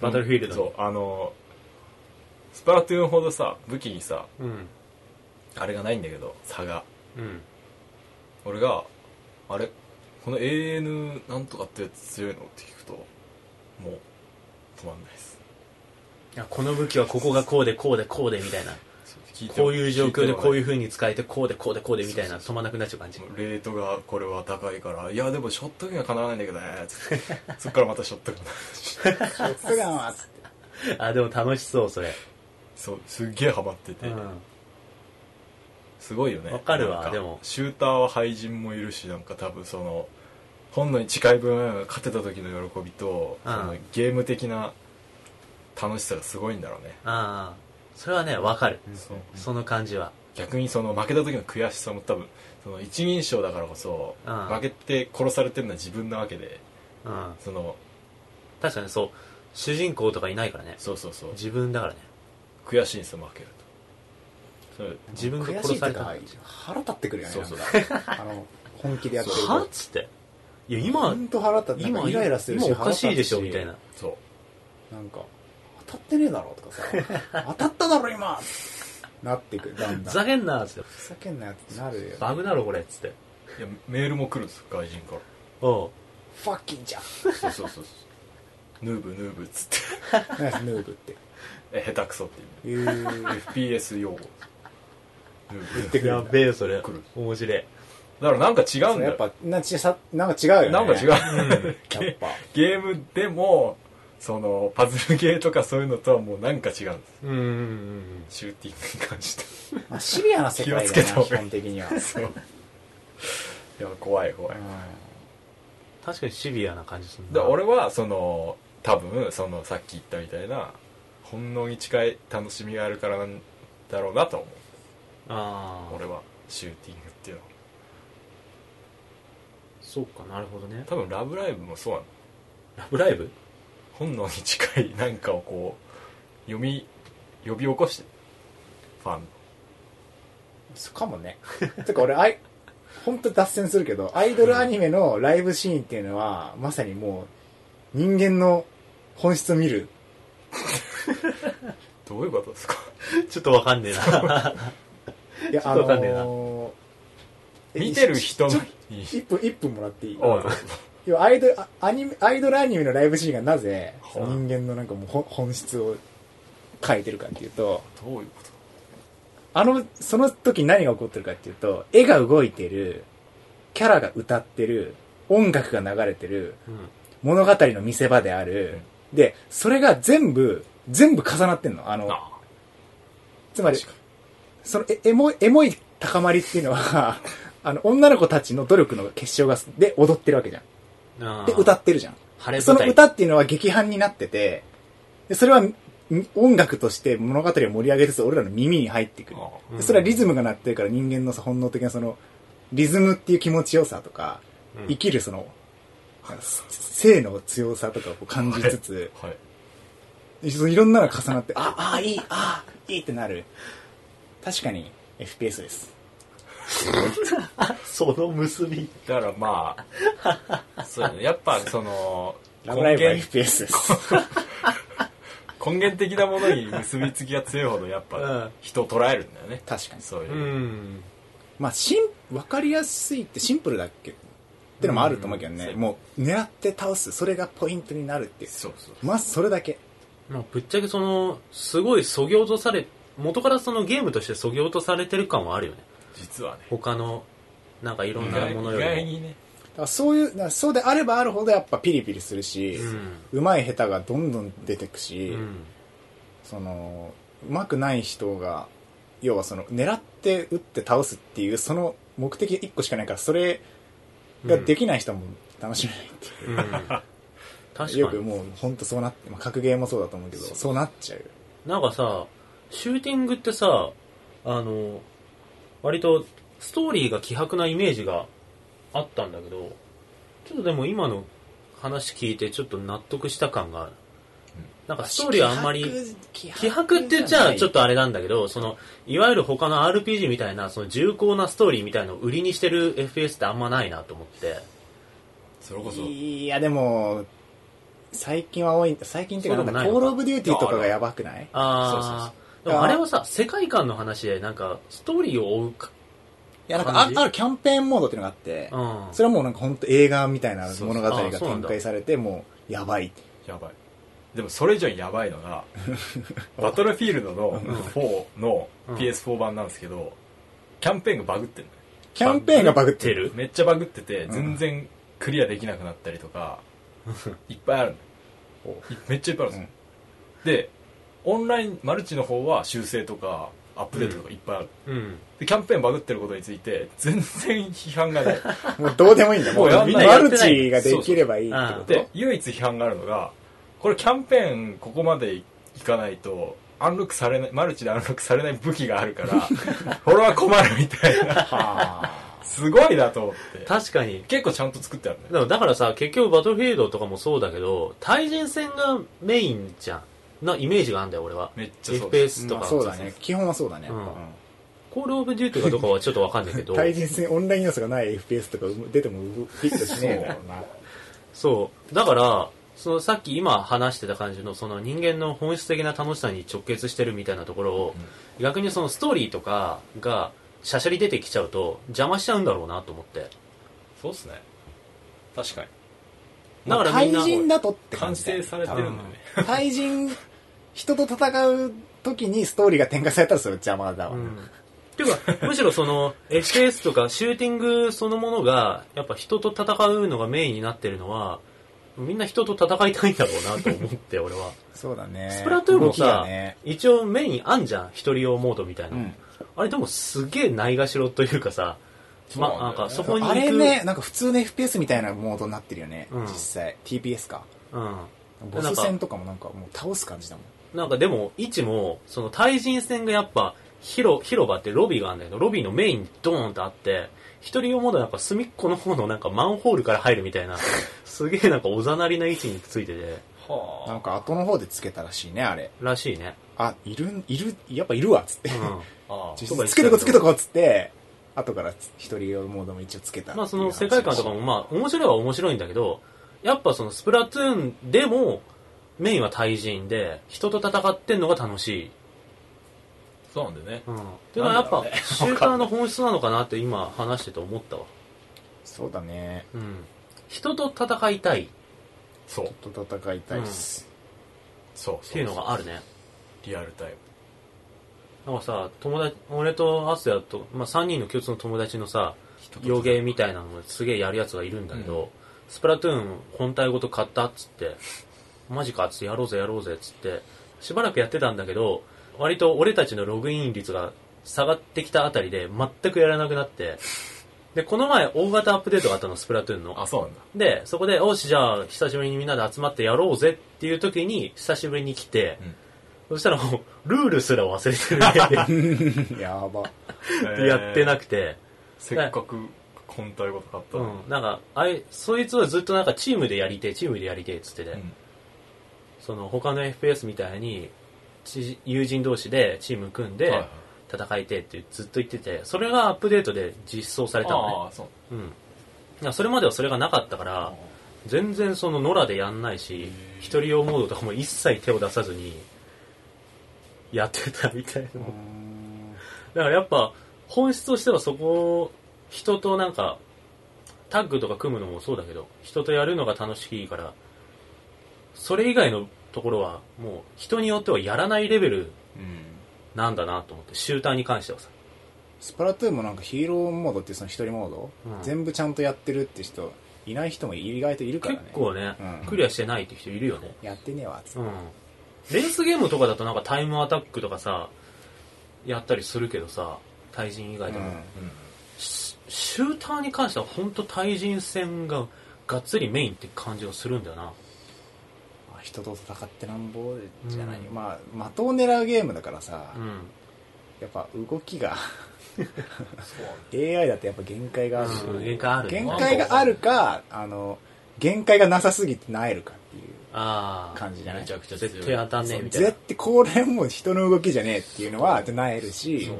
バトルフィールドにそうあのスパラトゥーンほどさ武器にさうん。あれがないんだけど差が。うん。俺があれ？この AN なんとかってやつ強いの？って聞くともう止まんないです。いやこの武器はここがこうでこうでこうでみたいな聞いてもこういう状況でこういう聞風に使えてこうでこうでこうでみたいな止まんなくなっちゃう感じ。レートがこれは高いからいやでもショットガンがかなわないんだけどね。つって。そっからまたショットガン。ショットガンはつって。あでも楽しそうそれ。そうすっげえハマってて、うん。すごいよね。わかるわでも。シューターは廃人もいるしなんか多分その本能に近い分勝てた時の喜びと、うん。そのゲーム的な楽しさがすごいんだろうね、ああそれはねわかる。その感じは。逆にその負けた時の悔しさも多分その一人称だからこそ、うん。負けて殺されてるのは自分なわけでうん。その確かにそう。主人公とかいないからね。そうそうそう。自分だからね。悔しいんですよ負けると。自分が殺された腹立ってくるよねそうそう。あの本気でやってるはっつって。いや今本当腹立って今かイライラするし今おかしいでしょみたいな。そう。なんか当たってねえだろとかさ。当たっただろ今。なってくだんだん。ふざけんなっつって。ふざけんなよってなるよ。バグだろこれっつって。いやメールも来るんですよ外人から。おう。ファッキンじゃん。そうそうそうそう。ヌーブヌーブっつって。何やヌーブって。え下手くそっていう。いう FPS 用語。ヌーブ言ってくるやべえよそれ。来る面白い。だからなんか違うんだよ。やっぱなちさなんか違うよね。なんか違う、やっゲぱ。ゲームでもそのパズルゲーとかそういうのとはもうなんか違う。んですうん。うんうんシューティングに関して。まあ、シビアな世界だよなをつけた方がいい。本的には、そう。いや怖い怖い、う確かにシビアな感じするで俺はその多分そのさっき言ったみたいな本能に近い楽しみがあるからなんだろうなと思う。ああ俺はシューティングっていうのは。そうかなるほどね。多分「ラブライブ!」もそうなの。ラブライブ？本能に近いなんかをこう読み呼び起こしてファン。んそうかもね。てか俺あい本当脱線するけどアイドルアニメのライブシーンっていうのはまさにもう人間の本質を見る。どういうことですか？ちょっとわかんねえな。いやちょっとわかんねえな。ーえ見てる人のちょに1分一分もらっていい？要はアイドルあアニメアイドルアニメのライブシーンがなぜはあ人間のなんかもうほ本質を書いてるかっていうとどういうこと？あのその時何が起こってるかっていうと絵が動いてるキャラが歌ってる音楽が流れてるうん物語の見せ場である、でそれが全部全部重なってんの。あのあつまりそのえエモいエモい高まりっていうのは あの女の子たちの努力の結晶がで踊ってるわけじゃんで歌ってるじゃん。その歌っていうのは劇伴になってて、でそれはん音楽として物語を盛り上げつつ俺らの耳に入ってくる。それはリズムが鳴ってるから人間のさ本能的なその、リズムっていう気持ちよさとか、うん。生きるその、性の強さとかを感じつつ、はいい、ろんなのが重なって、あ、あ、いい、あ、いいってなる。確かに FPS です。その結び。だからまあそうだね。やっぱそのラブライブは根源 FPS です。根源的なものに結びつきが強いほどやっぱうん人を捉えるんだよね。確かに。そういう。う、ん。まあ、しん、わかりやすいってシンプルだっけ？ってのもあると思うけどね、うん。もう狙って倒す、それがポイントになるっていう。そうそう。まずそれだけ。まあぶっちゃけそのすごいそぎ落とされ元からそのゲームとしてそぎ落とされてる感はあるよね実はね。他のなんかいろんなものよりも。外にね。だからそういう、だからそうであればあるほどやっぱピリピリするし、うん。うまい下手がどんどん出てくし、うん。その、うまくない人が、要はその、狙って撃って倒すっていう、その目的が一個しかないから、それができない人も楽しめないっていう。うん。確かに。よくもう本当そうなって、まあ、格ゲーもそうだと思うけど、そう。なっちゃう。よ。なんかさシューティングってさあの割とストーリーが希薄なイメージがあったんだけどちょっとでも今の話聞いてちょっと納得した感がある。なんかストーリーはあんまり希希薄って言っちゃちょっとあれなんだけど、その、いわゆる他の RPG みたいな、その重厚なストーリーみたいのを売りにしてる FPS ってあんまないなと思って。それこそ。いや、でも、最近は多い、最近っていうか、なんか、コールオブデューティーとかがやばくない？あー、そうそうそうでもあれはさ、世界観の話で、なんか、ストーリーを追うか、いや、なんかあ、あるキャンペーンモードっていうのがあって、うん。それはもうなんか本当映画みたいな物語が展開されて、もう、やばい。やばい。でもそれ以上にやばいのが バトルフィールドの4のうん。PS4 版なんですけどキャンペーンがバグってる？キャンペーンがバグってる？めっちゃバグっててん。全然クリアできなくなったりとか いっぱいあるのいめっちゃいっぱいあるんですよ、でオンラインマルチの方は修正とかアップデートとかいっぱいある、うん。でキャンペーンバグってることについて全然批判がない。もうどうでもいいんだ。もうマルチができればいいってこでと唯一批判があるのがこれキャンペーンここまでいかないとアンロックされないマルチでアンロックされない武器があるからこれは困るみたいな。はすごいなと思って。確かに。結構ちゃんと作ってあるね。だからさ、結局バトルフィールドとかもそうだけど、対人戦がメインじゃん。なイメージがあるんだよ、俺は。めっちゃそうです FPS あ。とか。まあそうだね。基本はそうだね。うんうんコールオブデューティーかどうかはちょっとわかんないけど。対人戦、オンライン要素がない FPS とか出てもフィットしねえだろうな。そう。だから、そのさっき今話してた感じのその人間の本質的な楽しさに直結してるみたいなところを、逆にそのストーリーとかがシャシャリ出てきちゃうと邪魔しちゃうんだろうなと思って。そうっすね確かにだからみんな対人だとって完感じだよ成されてるんだよね対人、人と戦う時にストーリーが展開されたらそれ邪魔だわ。うん。っていうか、むしろその FPS とかシューティングそのものがやっぱ人と戦うのがメインになってるのは、みんな人と戦いたいんだろうなと思って、俺は。そうだね。スプラトゥーンもさ、ね、一応メインあんじゃん。一人用モードみたいな。うんあれでもすげえないがしろというかさ、ま、なんかそこに行あく。れね、なんか普通の FPS みたいなモードになってるよね。うん実際。TPS か。うん。ボス戦とかもなんかもう倒す感じだもん。なんかでも、位置も、その対人戦がやっぱ、広、広場ってロビーがあるんだけど、ロビーのメインにドーンとあって、一人用モードはやっぱ隅っこの方のなんかマンホールから入るみたいな、すげえなんかおざなりな位置についてて、はなんか後の方でつけたらしいね、あれ。らしいね。あ、いる、いる、やっぱいるわ、つって。うあ実際 つけとこつけとこっつって、後から一人用モードも一応つけたん。まあその世界観とかもまあ面白いは面白いんだけど、やっぱそのスプラトゥーンでも、メインは対人で、人と戦ってんのが楽しい。そうなんだよねうん。っていうのはやっぱね、シューターの本質なのかなって今話してて思ったわ。そうだね。うん。人と戦いたいっそうちょっと戦いたいっす。そうていうのがあるね。リアルタイムなんかさ、友達、俺とアスヤと、まあ、3人の共通の友達のさ、洋芸みたいなのすげえやるやつがいるんだけど、うんスプラトゥーン本体ごと買ったっつって、マジかっつってやろうぜやろうぜっつって、しばらくやってたんだけど、割と俺たちのログイン率が下がってきたあたりで全くやらなくなって、で、この前大型アップデートがあったの、スプラトゥーンの。あそうなんだ。で、そこで、おし、じゃあ、久しぶりにみんなで集まってやろうぜっていう時に、久しぶりに来て、そしたらもう、ルールすら忘れてるね やば。で やってなくて、せっかく本体ごと買ったうん、なんか、あい、そいつはずっとなんかチームでやりてえ、チームでやりてえっつってて、うんその他の FPS みたいに、ち友人同士でチーム組んで戦いてえってずっと言ってて、それがアップデートで実装されたのね。そううん。それまではそれがなかったから、全然その野良でやんないし、一人用モードとかも一切手を出さずに、やってたみたいな。だからやっぱ、本質としてはそこ、人となんか、タッグとか組むのもそうだけど、人とやるのが楽しいから、それ以外のところは、もう人によってはやらないレベルうんなんだなと思って、シューターに関してはさ。スプラトゥーンもなんかヒーローモードっていうその一人モード、うん全部ちゃんとやってるって人、いない人も意外といるからね。結構ね、うんクリアしてないって人いるよね。やってねえわ、つってうん。レースゲームとかだとなんかタイムアタックとかさ、やったりするけどさ、対人以外でも。うんシシューターに関しては本当対人戦ががっつりメインって感じがするんだよな。まあ人と戦ってなんぼじゃない、うん。まあ的を狙うゲームだからさ、うん。やっぱ動きがそう。AI だとやっぱ限界がある、うん。限界あるね。限界があるかあの限界がなさすぎてなえるかっていう。感じじゃない？めちゃくちゃ絶対当たんねえみたいな。絶。対これもう人の動きじゃねえっていうのはなえるし、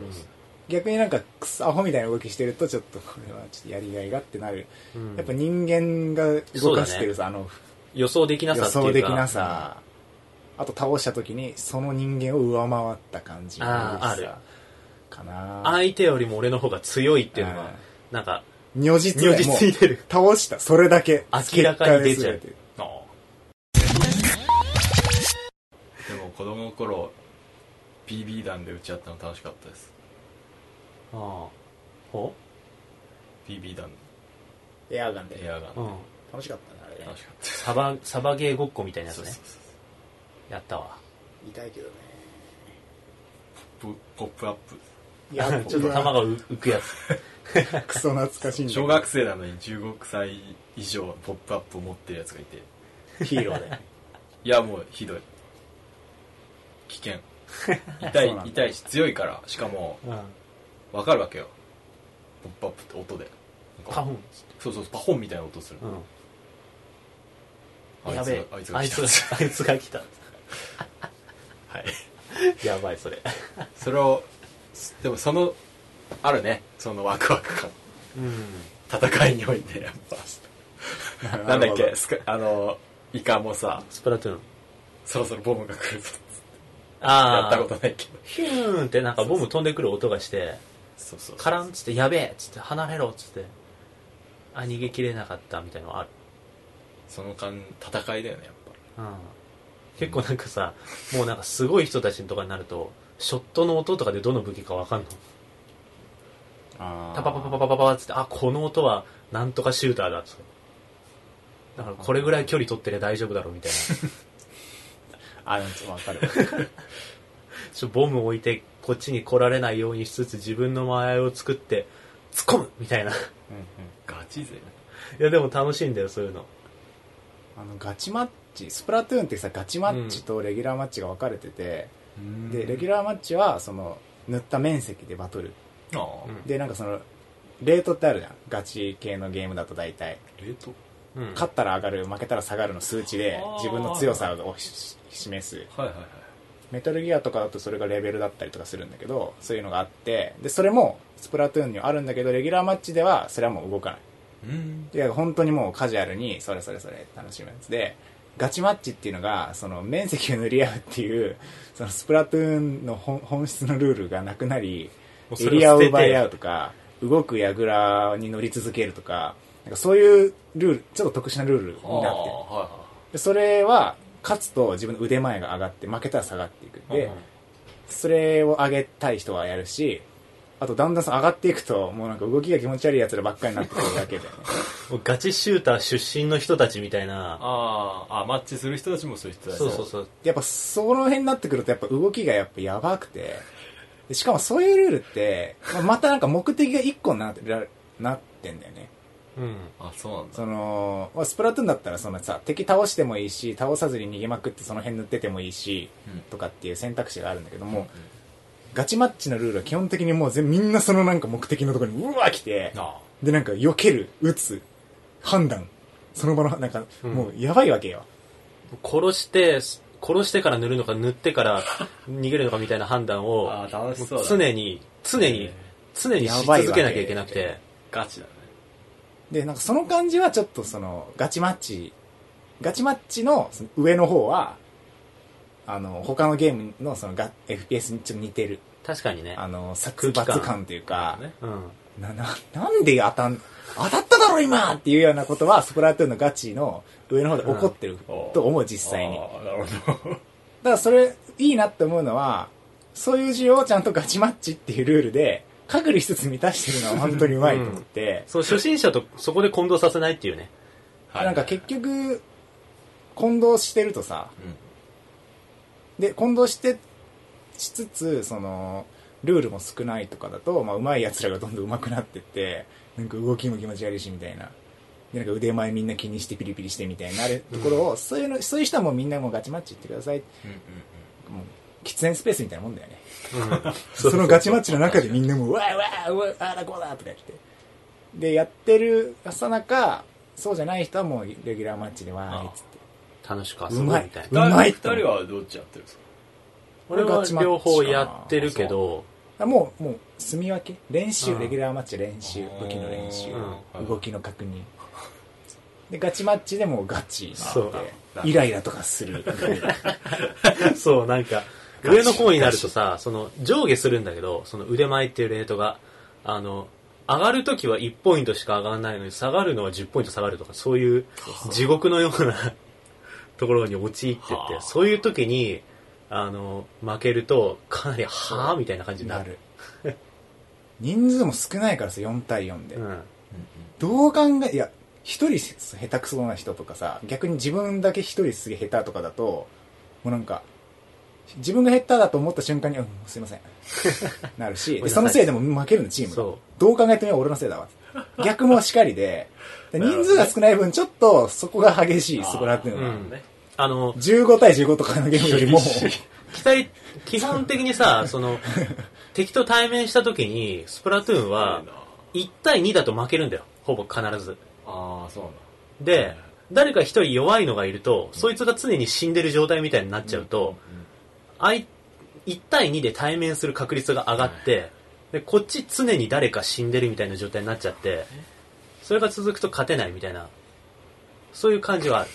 逆になんかクソアホみたいな動きしてるとちょっとこれはちょっとやりがいがってなる、うん。やっぱ人間が動かしてるさ、あの予想できな予さっていうか。想できなさ、あと倒した時にその人間を上回った感じがあーあるかな。相手よりも俺の方が強いっていうのがうん、なんか、如実如でもう実に出る。倒した。それだけ。明らかに出ちゃう。結果で全てあ子供の頃 BB 弾で打ち合ったの楽しかったです。ああほ BB 弾。エアガンで。エアガン。でうん。楽しかったね楽しかサバサバゲーごっこみたいなやつね。そうそうそうやったわ。痛いけどね。ポップポップアップ。いや ちょっと玉が浮浮くやつ。クソ懐かしいんだ小学生なのに15歳以上のポップアップを持ってるやつがいて。ヒーローで いやもうひどい。危険。痛い痛いし強いから。しかもうん。分かるわけよ。ポップアップって音で。パフンそうそうパホンみたいな音する、うんやべえ。あいつが来た。つあいつが来た。はい。やばいそれ。それをでもそのあるね。そのワクワク感。うん。戦いにおいてやっぱ。なんだっけ？スカあのイカもさ。スプラトゥーン。そろそろボムが来るぞ。ああやったことないけど。ヒューンってなんかボム飛んでくる音がしてそうそうカランっつってやべえっつって離れろっつってあ逃げきれなかったみたいなのあるその間戦いだよねやっぱ、うん、結構なんかさ、もうなんかすごい人たちとかになるとショットの音とかでどの武器か分かんの？タパパパパパパパっつってあこの音はなんとかシューターだってだからこれぐらい距離取ってりゃ大丈夫だろうみたいな。あなんつわかる。ちょボム置いてこっちに来られないようにしつつ自分の間合いを作って突っ込むみたいな、うんうん、ガチ勢。いやでも楽しいんだよそういうの。あのガチマッチスプラトゥーンってさガチマッチとレギュラーマッチが分かれてて、でレギュラーマッチはその塗った面積でバトル。でなんかそのレートってあるじゃん。ガチ系のゲームだと大体。冷凍うん。勝ったら上がる負けたら下がるの数値で自分の強さをし示す。はいはいはい。メタルギアとかだとそれがレベルだったりとかするんだけどそういうのがあってでそれもスプラトゥーンにはあるんだけどレギュラーマッチではそれはもう動かないうん。いや本当にもうカジュアルにそれそれそれ楽しむやつでガチマッチっていうのがその面積を塗り合うっていうそのスプラトゥーンの本本質のルールがなくなりエリアを奪い合うとか動く櫓に乗り続けるとかなんかそういうルールちょっと特殊なルールになってる。はでそれは勝つと自分の腕前が上がって負けたら下がっていくんそれを上げたい人はやるしあとだんだん上がっていくともうなんか動きが気持ち悪いやつらばっかりになってくるだけだよねもうガチシューター出身の人たちみたいな。あああマッチする人たちもそういう人たち。そうそうそう。やっぱその辺になってくるとやっぱ動きがやっぱやばくて。でしかもそういうルールってまたなんか目的が一個になってらなってんだよね。うん。あそうなんだ。そのまあスプラトゥーンだったらそのさ敵倒してもいいし倒さずに逃げまくってその辺塗っててもいいし、うん。とかっていう選択肢があるんだけども、ガチマッチのルールは基本的にもう全みんなそのなんか目的のところにうわ来てあでなんか避ける撃つ判断その場のなんかうんもうやばいわけよ、殺して殺してから塗るのか塗ってから 逃げるのかみたいな判断を常に常にえ常にし続けなきゃいけなくて。ガチだね。でなんかその感じはちょっとそのガチマッチガチマッチのその上の方はあの他のゲームのそのガ FPS にちょっと似てる。確かにね。あの殺伐感というか、ねうん。なななんで当たん当たっただろ今！っていうようなことはスプラトゥーンのガチの上の方で起こってる うんと思う実際に。なるほど。らそれいいなって思うのはそういう需要をちゃんとガチマッチっていうルールで隔離しつつ満たしてるのは本当にうまいと思って、そう初心者とそこで混同させないっていうね。はい。なんか結局混同してるとさうんで混同してしつつそのルールも少ないとかだと、まあ、上手い奴らがどんどん上手くなってってなんか動きも気持ち悪いしみたいな。でなんか腕前みんな気にしてピリピリしてみたいになる。ところを、そういうのそういう人はもうみんなもうガチマッチ行ってくださいうんうんもう喫煙スペースみたいなもんだよね。うん。そのガチマッチの中でみんなもう、うわーうわーうわーあーだこうだとか言って。で、やってるさなか、そうじゃない人はもうレギュラーマッチでわーいっつって。楽しく遊ぶうまいみたい。なうまい。二人はどっちやってるんですか？俺は両方やってるけど。あもう、もう、住み分け？練習、うん。レギュラーマッチ練習、うん武器の練習、うん。動きの確認。で、ガチマッチでもうガチそう。で、イライラとかする。そうなんか上の方になるとさその上下するんだけどその腕前っていうレートがあの上がるときは1ポイントしか上がらないのに下がるのは10ポイント下がるとかそういう地獄のようなところに陥ってってはあそういう時にあの、負けると、かなり、はぁみたいな感じにななる。る。人数も少ないからさ、4対4で。うん。どう考え、いや、一人下手くそな人とかさ、逆に自分だけ一人すげえ下手とかだと、もうなんか、自分が下手だと思った瞬間に、うん、すいません。なるし、でそのせいでも負けるのチームどう考えても俺のせいだわ。逆もしかりで、で人数が少ない分、ちょっとそこが激しい、スプラトゥーンは。うん。あの、15対15とかのゲームよりも、期待、基本的にさ、その、敵と対面した時に、スプラトゥーンは、1対2だと負けるんだよ。ほぼ必ず。ああそうなんだ。で、誰か一人弱いのがいると、そいつが常に死んでる状態みたいになっちゃうと、あい1対2で対面する確率が上がって、で、こっち常に誰か死んでるみたいな状態になっちゃって、それが続くと勝てないみたいな、そういう感じはある。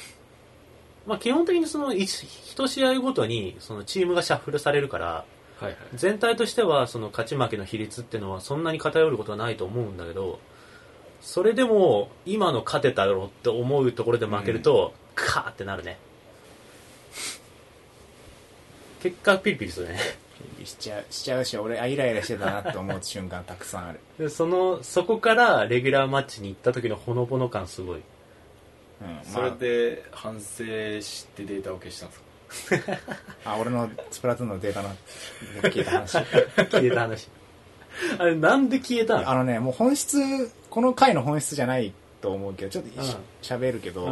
まあ基本的にその一一試合ごとにそのチームがシャッフルされるから、はいはい。全体としてはその勝ち負けの比率っていうのはそんなに偏ることはないと思うんだけどそれでも今の勝てたろって思うところで負けると、カーってなるね。結果ピリピリするね。しちゃう、しちゃうし、俺、あ、イライラしてたなって思う瞬間たくさんある。でそのそこからレギュラーマッチに行った時のほのぼの感すごいうん、それで反省してデータを消したんですか？あ、俺のスプラトゥーンのデータの、聞いた話。消えた話。あれなんで消えたの？あのね、もう本質、この回の本質じゃないと思うけど、ちょっとしうん。喋、るけど、うん。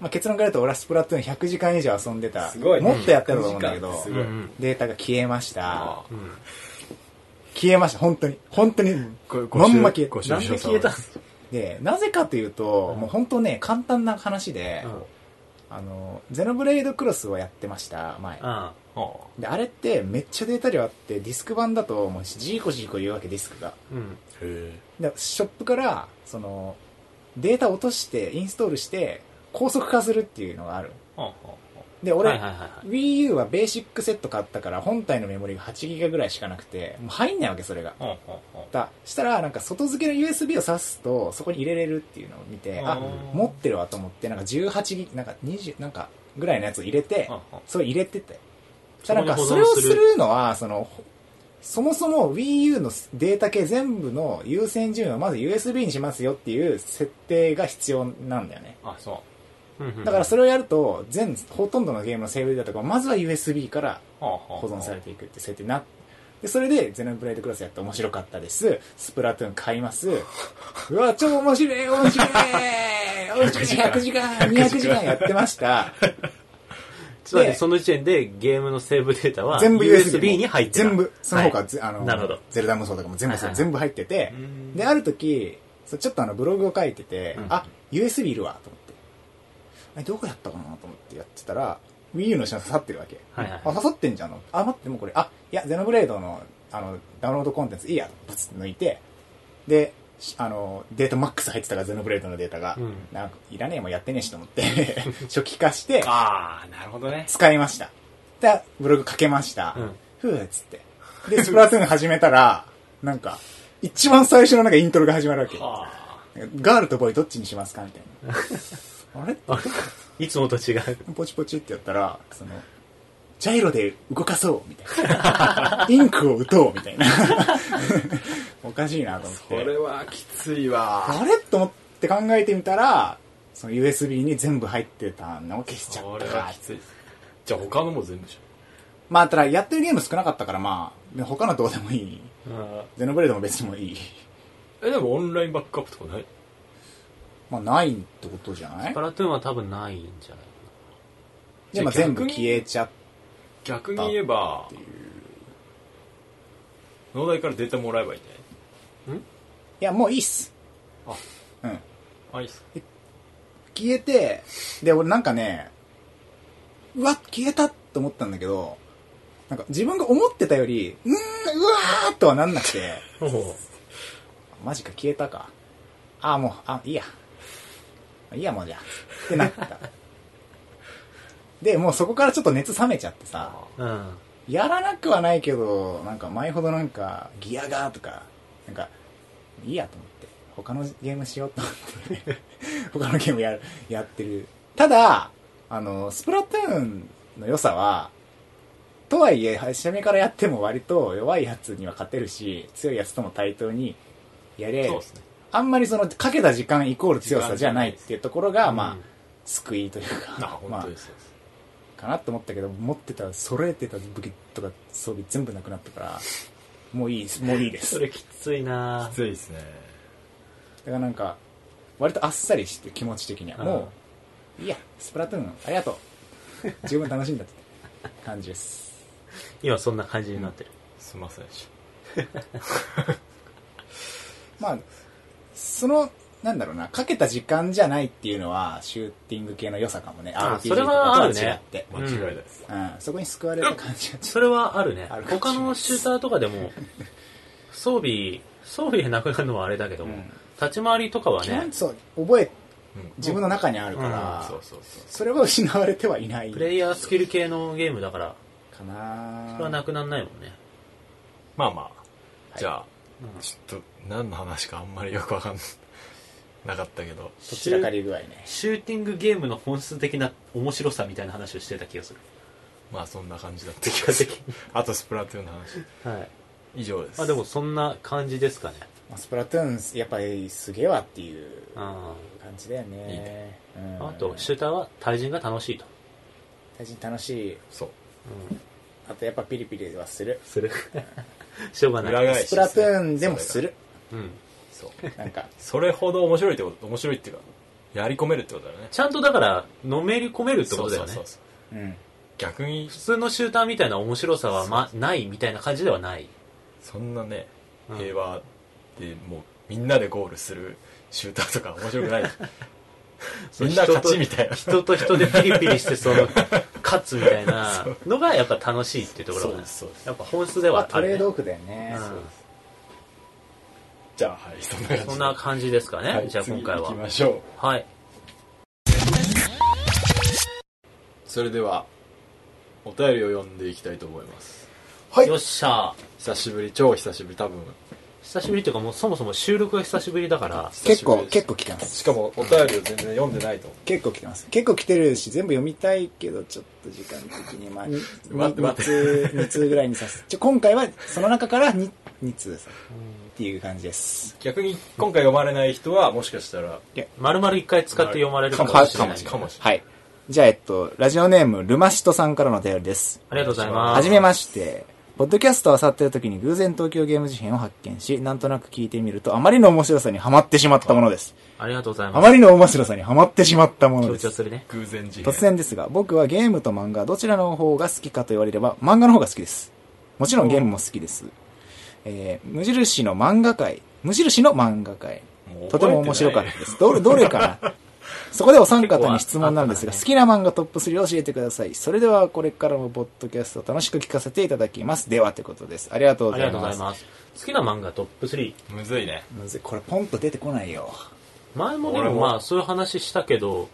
まあ、結論から言うと俺はスプラトゥーン100時間以上遊んでた。すごいね。もっとやってると思うんだけど100時間。って、すごい。うんうんデータが消えました。あ。うん。消えました、本当に。本当に。ごまんま消えごなんで消えたので、なぜかというと、もう本当ね、簡単な話で、あの、ゼノブレイドクロスをやってました、前。で、あれってめっちゃデータ量あって、ディスク版だともうジーコジーコ言うわけ、ディスクが。うんへで、ショップから、その、データ落として、インストールして、高速化するっていうのがある。あで、俺、はいはいはいはい Wii U はベーシックセット買ったから、本体のメモリが8ギガぐらいしかなくて、もう入んないわけ、それが。あだしたら、なんか外付けの USB を挿すと、そこに入れれるっていうのを見て、あ持ってるわと思って、なんか18ギなんか20、なんか、ぐらいのやつを入れてああ、それ入れてて。そなんか、それをするるのは、その、そもそも Wii U のデータ系全部の優先順位をまず USB にしますよっていう設定が必要なんだよね。あそうんうんだからそれをやると、全、ほとんどのゲームのセーブデータとか、まずは USB からう保保存されていくって設定になっで、それで、ゼノブレイドクロスやって面白かったです。スプラトゥーン買います。うわ、超面白い面白い面白い !100 時間、200時間やってました。つまりでその時点でゲームのセーブデータは全部 USB に入ってた全部、その他、はいぜあの、なるほどゼルダ無双とかも全部はいはい全部入ってて、で、ある時、ちょっとあの、ブログを書いてて、うんあ、USB いるわ、と思って。あれどこやったかなと思ってやってたら、Wii U の下に刺さってるわけ。はいはいあ、刺さってんじゃん。あ、待って、もうこれ、あ、いや、ゼノブレードの、あの、ダウンロードコンテンツいいや、ブツッ抜いて、で、しあの、データマックス入ってたから、ゼノブレードのデータが、うんなんか、いらねえもんやってねえしと思って、初期化して、ああなるほどね使いました。で、ブログ書けました。うんふうっつって。で、スプラトゥーン始めたら、なんか、一番最初のなんかイントロが始まるわけ。あガールとボーイどっちにしますかみたいな。あれ？あ いつもと違うポチポチってやったら、その、ジャイロで動かそうみたいな。インクを打とうみたいな。おかしいなと思って。それはきついわあれ？と思って考えてみたら、その USB に全部入ってたのを消しちゃそれったかはきついじゃあ他のも全部じまあ、ただやってるゲーム少なかったからまあ、他のどうでもいい。ゼノブレードも別にもいい。ゃんえでもオンラインバックアップとかない？まあ、ないってことじゃない？スプラトゥーンは多分ないんじゃないで、まあ、じゃあ全部消えちゃっ逆に言えば。農大からデータもらえばいいんじゃない？いや、もういいっす。あうん。あいいっす消えて、で、俺なんかね、うわ、消えたって思ったんだけど、なんか自分が思ってたより、うーん、うわーっとはなんなくて、マジか消えたか。あ、もう、あ、いいや。いいや、もうじゃあ。ってなった。で、もうそこからちょっと熱冷めちゃってさ、うんやらなくはないけど、なんか前ほどなんか、ギアがとか、なんか、いいやと思って、他のゲームしようと思って、他のゲームやる、やってる。ただ、あの、スプラトゥーンの良さは、とはいえ、初めからやっても割と弱いやつには勝てるし、強いやつとも対等にやれ、ね。あんまりその、かけた時間イコール強さじゃないっていうところが、うんまあ、救いというあ、か、本ま。あ、かなと思ったけど、持ってた、揃えてた武器とか装備全部なくなったから、もういいです、もういいです。それきついなきついですね。だからなんか、割とあっさりして気持ち的には。うんもう、いいや、スプラトゥーン、ありがとう。十分楽しんだって感じです。今そんな感じになってる。すいませんでし まあ、その、なんだろうな、かけた時間じゃないっていうのは、シューティング系の良さかもね。あ RPG それはあるねとかとは違って。た。間違いないです。うん、そこに救われた感じがちょっそれはあるねある。かもしれない他のシューターとかでも、装備、装備なくなるのはあれだけども、うん立ち回りとかはねそう、覚え、うん自分の中にあるから、そうそうそう。それは失われてはいないプレイヤースキル系のゲームだから、かなそれはなくならないもんね。まあまあ、いじゃあ、うんちょっと何の話かあんまりよくわかん なかったけど、どちらかり具合ね。シューティングゲームの本質的な面白さみたいな話をしてた気がする。まあそんな感じだった気結がする。あとスプラトゥーンの話。はい。以上です。あ、でもそんな感じですかね。まあスプラトゥーン、やっぱりすげえわっていうあ感じだよね。いいねうんあと、シューターは対人が楽しいと。最近楽しい。そう。うん。あとやっぱピリピリはする。する。しょうがない。裏返しスプラトゥーンでもする。うん。そう。なんか、それほど面白いってこと、面白いっていうか、やり込めるってことだよね。ちゃんとだから、のめり込めるってことだよね。そうそうそううん。逆に普、通のシューターみたいな面白さは、ま、ないみたいな感じではない。そんなね、うん平和でもうみんなでゴールするシューターとか面白くない。みんな勝ちみたいな。人と人でピリピリして、その、勝つみたいな のがやっぱ楽しいっていうところが。やっぱ本質でまあはある、ね。トレードオフだよね。うんじゃあ、はい、そんな感じで。そんな感じですかね。はい、じゃあ今回は次行き。ましょう。はい。それでは、お便りを読んでいきたいと思います。はいよっしゃ久しぶり、超久しぶり、多分。久しぶりっていうかもうそもそも収録が久しぶりだから、結構、結構。構来てます。しかも、お便りを全然読んでないと思う。結構来てます。結構来てるし、全部読みたいけど、ちょっと時間的に、まあ、に2待って待って通、二通ぐらいにさせ ちょ、今回はその中から 2, 2通さ、っていう感じです。逆に、今回読まれない人は、もしかしたら、丸々一回使って読まれるかもしれない。かもしれない。はい。じゃあ、えっと、ラジオネーム、ルマシトさんからのお便りです。ありがとうございます。はじめまして。ポッドキャストを漁っている時に偶然東京ゲーム事変を発見し、なんとなく聞いてみると、あまりの面白さにハマってしまったものです。ありがとうございあま。ますりの面白さにハマってしまったものです。強調するね。偶然事変。突然ですが、僕はゲームと漫画どちらの方が好きかと言われれば、漫画の方が好きです。もちろんゲームも好きです。えー、無印の漫画界、無印の漫画界、とても面白かったです。どれ、どれかな？そこでお三方に質問なんですが、好きな漫画トップ3を教えてください。それではこれからもポッドキャストを楽しく聞かせていただきます。では、ということです。ありがとうごありがざいます。とうございます。好きな漫画トップ3。むずいね。むずいこれポンと出てこないよ。前もで俺ももまあそういう話したけど、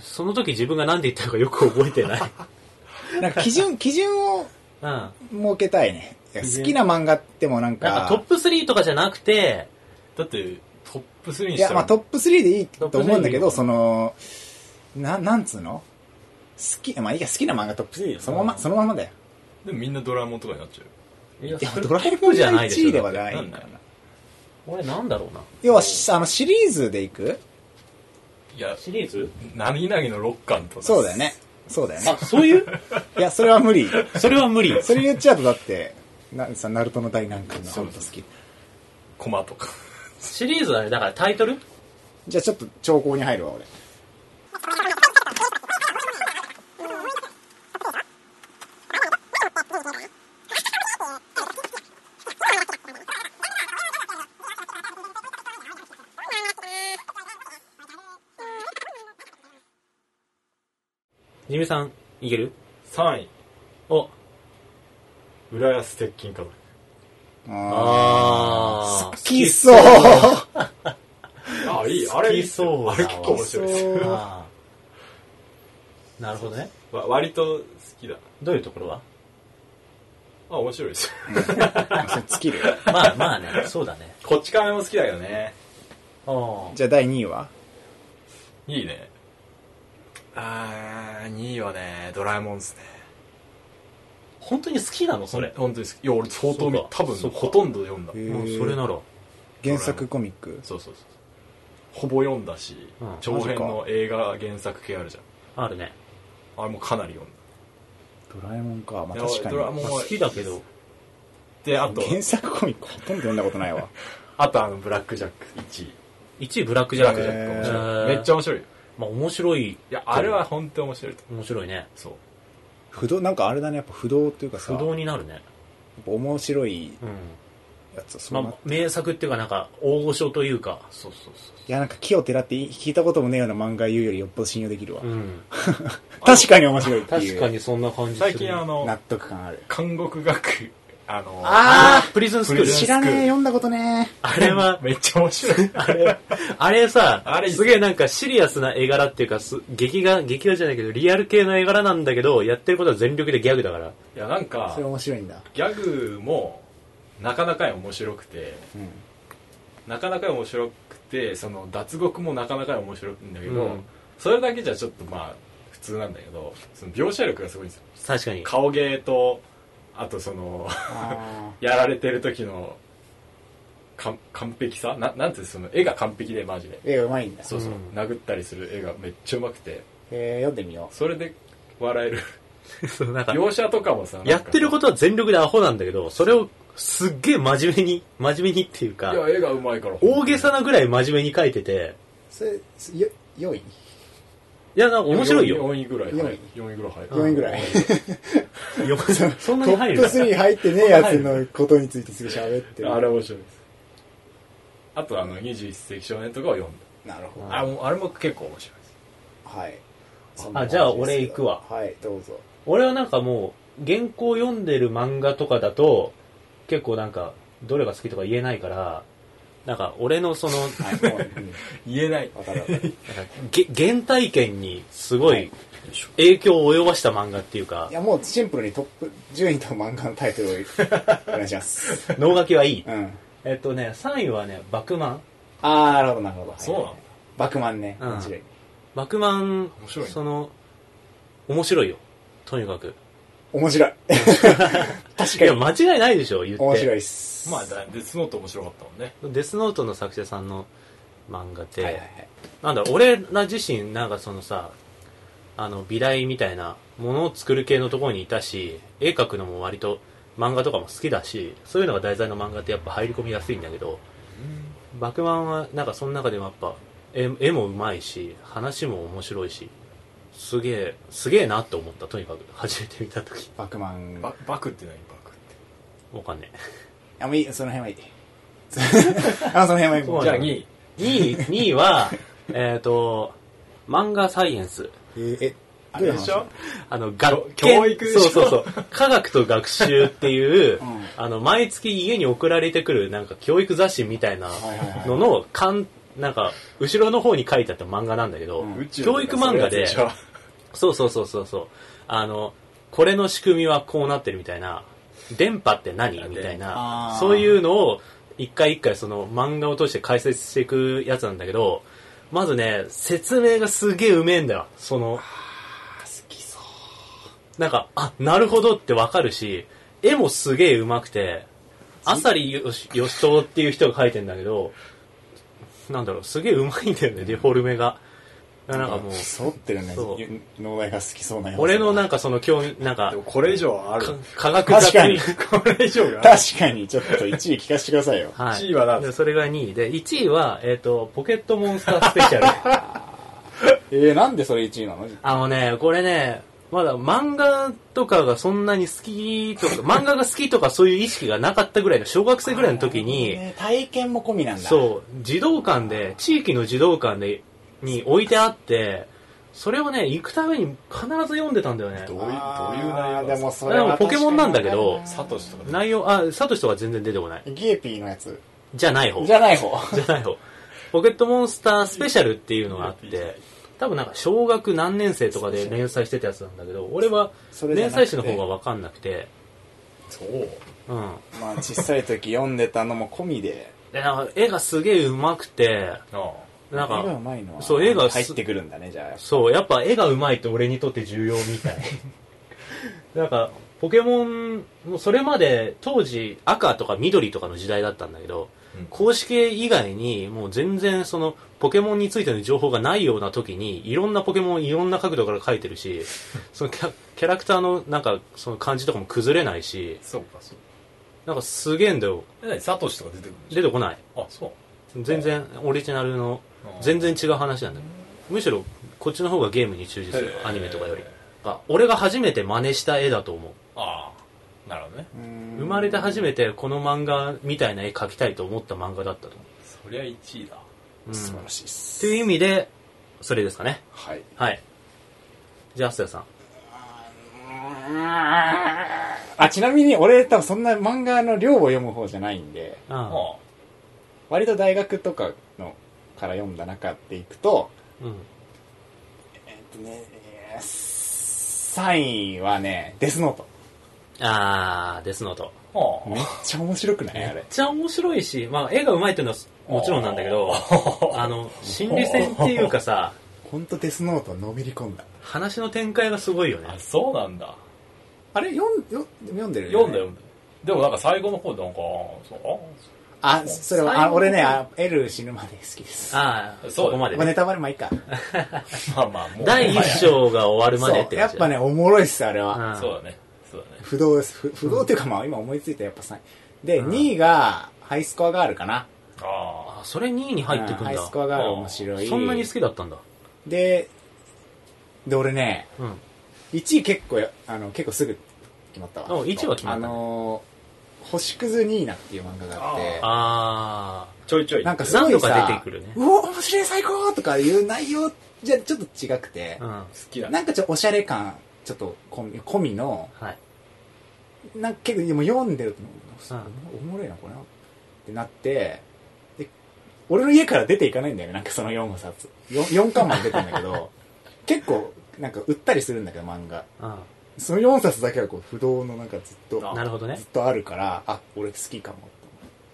その時自分が何で言ったかよく覚えてない。なんか基準、基準を設けたいね。好きな漫画ってもなんか、かトップ3とかじゃなくて、だって、トップ3にいや、したら、まあトップ3でいいと思うんだけど、トップ3その、な、なんつうの？好き、まあいいや、好きな漫画トップ3そのまま、そのままだよ。でもみんなドラえもんとかになっちゃうよ。いやいや、それドラえもんがじゃないでし1ょ位ではないなんな。俺なんだろうな。要は、しあの、シリーズでいく？いや、シリーズ？何々の6巻とか。そうだよ。ね。そうだよねあ、。そういう？いや、それは無理。それは無理。それ言っちゃうとだって、なさ、ナルトの大難関のそう本当好き。コマとか。シリーズはね、だからタイトル？じゃあちょっと兆候に入るわ、俺。ジミさん、いける？3位、お、浦安鉄筋家族。あー好きそう あ、いい。あれあれ結構面白いですなるほどね。わ割と好きだ。どういうところは？あ、面白いですよ。それ尽きる。まあまあね、そうだね。こっち亀も好きだけどね。あじゃあ第2位は？いいね。あー、2位はねドラえもんですね本当に好きなの？それ。本当です。いや俺相当見そうか。多分。そうかほとんど読んだ。へー。もうそれなら。原作コミック？そうそうそう。ほぼ読んだし、うん。長編の映画原作系あるじゃん。あるね。あれもかなり読んだ。ドラえもんか。まあいや確かドラえもんにまあ好きだけど。であと。原作コミックほとんど読んだことないわ。あとあのブラックジャック1位1位ブラックジャック。ブラックジャック。面へ白いー。めっちゃ面白い。よまあ面白い。いやあれは本当に面白いと思う。面白いね。そう不動なんかあれだねやっぱ不動っていうかさ不動になるね。やっぱ面白いうん。やつそうなまあ、名作っていうかなんか、大御所というか。そうそうそういやなんか木をてらって聞いたこともねえような漫画言うよりよっぽど信用できるわ、うん。確かに面白いっていう確かにそんな感じする。最近あの納得感ある監獄学あのあプリズンスクール。知らねえ読んだことね。あれは、めっちゃ面白い。あれ、あれさ、あれすげえなんかシリアスな絵柄っていうか、す劇画、劇画じゃないけど、リアル系の絵柄なんだけど、やってることは全力でギャグだから。いやなんえかそれ面白いんだ。ギャグもなかなか面白くてうん。なかなか面白くてその脱獄もなかなか面白いんだけど、うん。それだけじゃちょっとまあ普通なんだけどその描写力がすごいんですよ。確かに。顔芸とあとそのあやられてる時のか完璧さ？ななんていうの？その絵が完璧でマジで。ー絵がうまいんだ。そうそう、うん。殴ったりする絵がめっちゃうまくて。えー、読んでみよそれで笑える。そうなんか、描写とかもさやってることとは全力でアホなんだけど、それをすっげえ真面目に、真面目にっていうかい、や絵がうまいから。大げさなぐらい真面目に描いてて、うそれよ4位いや、なんか面白いよ。4位ぐらい四位。はい4位ぐらい。入る4位ぐらい。よそんなトップに入る3入ってねえやつのことについてすぐ喋ってる。あれ面白いです。あとあの21世紀少年とかを読んなるほど。だあもうあれも結構面白いです。はい。あじゃあ俺行くわ。はいどうぞ。俺はなんかもう、原稿読んでる漫画とかだと、結構なんか、どれが好きとか言えないから、なんか俺のその、言えない。原体験にすごい影響を及ぼした漫画っていうかい、やもうシンプルにトップ順位と漫画のタイトルを お願いします。能書きはいい。うん。えっとね、3位はね、バクマン。ああなるほどなるほど。そうなの。はいバクマンねうん。面白い。バクマン、面白いね。その、面白いよ。とにかく。面白い。確いや、かに間違いないでしょ、言って。面白いっす。まあだデスノート面白かったもんね。デスノートの作者さんの漫画で、はいはいはい。なんだろう俺ら自身なんかそのさあの美大みたいなものを作る系のところにいたし絵描くのも割と漫画とかも好きだしそういうのが題材の漫画ってやっぱ入り込みやすいんだけど「バクマン」はなんかその中でもやっぱ絵絵もうまいし話も面白いしすげえすげえなって思ったとにかく。初めて見た時。バクマン。ババクって何？バクって。わかんねあもういい。その辺はいい。あその辺はいい。そうじゃあ2位 え2位2位はえっと漫画サイエンス。えーえあれでしょ？あの、学教教育でしょ？そうそうそう。科学と学習っていう、うん。あの、毎月家に送られてくる、なんか教育雑誌みたいなはいはいはい。のの、かん、なんか、後ろの方に書いてあった漫画なんだけど、うん。教育漫画で、そうそうそうそうそうそう、あの、これの仕組みはこうなってるみたいな、電波って何みたいあなー、そういうのを、一回一回その漫画を通して解説していくやつなんだけど、まずね、説明がすげえうめえんだよ。その、好きそう。なんか、あ、なるほどってわかるし、絵もすげえ上手くて、あさりよし、よしとっていう人が描いてんだけど、なんだろう、すげえ上手いんだよね、デフォルメが。なんかもう、揃ってるね。そう。ゆ農大が好きそうなやつ。俺のなんかその興味、なんかこれ以上はある。か科学雑確かに。誌。これ以上が確かに。ちょっと1位聞かせてくださいよ。はい。1位は何でそれが2位で、1位は、えっ、と、ポケットモンスタースペシャル。えー、なんでそれ1位なの？あのね、これね、まだ漫画とかがそんなに好きとか、漫画が好きとかそういう意識がなかったぐらいの小学生ぐらいの時に、ね体験も込みなんだそう、児童館で、地域の児童館で、に置いてあって、それをね、行くために必ず読んでたんだよねど。ういうどういう内容でもそれはでもポケモンなんだけどサトシとか内容、あ、サトシとか全然出てこない。にゲーピーのやつじゃない方。じゃない方じゃない方。ポケットモンスタースペシャルっていうのがあって、多分なんか小学何年生とかで連載してたやつなんだけど、俺は連載誌の方が分かんなくて、そう。うん。まあ小さい時読んでたのも込みで。で、なんか絵がすげえ上手くて、あなん絵がうか、まいのはそう絵がす入ってくるんだねじゃあ。そう、やっぱ絵が上手いって俺にとって重要みたい。な。んか、ポケモン、もうそれまで当時赤とか緑とかの時代だったんだけど、うん公式以外にもう全然そのポケモンについての情報がないような時にいろんなポケモンいろんな角度から描いてるし そのキャラクターのなんかその感じとかも崩れないしそうかそうなんかすげえんだよ。え何サトシとか出てくる出てこない。ょあそう。全然オリジナルの全然違う話なんだよ。むしろこっちの方がゲームに忠実するアニメとかより。あ俺が初めて真似した絵だと思う。ああなるほどね。生まれて初めてこの漫画みたいな絵描きたいと思った漫画だったと思そりゃ1位だ。う、うん、素晴らっしいです。ていう意味でそれですかね。はい。はい。じゃあアスヤさん。あちなみに俺多分そんな漫画の量を読む方じゃないんで割と大学とかのから読んだ中でいくとあうん。えっとねえー3位はねデスノートあーデスノート。めっちゃ面白くない？あれめっちゃ面白いし、まあ、絵が上手いっていうのはもちろんなんだけどあの心理戦っていうかさほんとデスノートのめり込んだ。話の展開がすごいよね。あそうなんだ。あれ読んよ読んでる読んだ読んだ。でもなんか最後の方でなんかそう？あそれはあ俺ねあ L 死ぬまで好きです。ああそう。そこまでまあネタバレもいいか。あ まあまあもう。第一章が終わるまでってそうやっぱねおもろいっすあれは。うん。そうだねそうだね。不動です。不不動っていうかまあ今思いついたやっぱ3位で2位がハイスコアガールかな。ああそれ2位に入ってくんだ。うんハイスコアガール面白い。そんなに好きだったんだ。でで俺ねうん。1位結構やあの結構すぐ決まったわ。お1位は決まあった。のー星屑ニーナっていう漫画があって。あちょいちょい。なんかすごいさ何度か出てくるね。うお面白い最高とかいう内容じゃちょっと違くて。あ、うん。好きだね。なんかちょっとおしゃれ感ちょっと込み込みのはいなんか結構でも読んでるとうんおもろいなこれなってなってで俺の家から出ていかないんだよねなんかその4冊。4, 4巻まで出てんだけど 結構なんか売ったりするんだけど漫画。あその4冊だけはこう不動のなんかずっとあなるほどね。ずっとあるからあ俺好きかも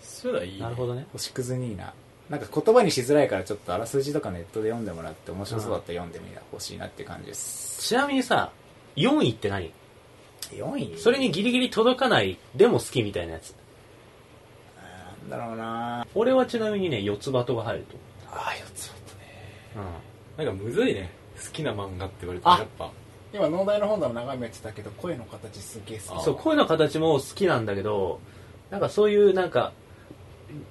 そういう。のはいいねなるほどね。星屑ニーナな。んか言葉にしづらいからちょっとあらすじとかネットで読んでもらって面白そうだったら読んでみてほしいなって感じです。ちなみにさ4位って何？4位それにギリギリ届かないでも好きみたいなやつ。なんだろうな。俺はちなみにね四つ葉とが入るとああ四つ葉とね。思う、なんかむずいね。好きな漫画って言われるとあ。やっぱ。今農大の本棚眺めてたけど声の形すげえ好うん、き。そう声の形も好きなんだけどなんかそういうなんか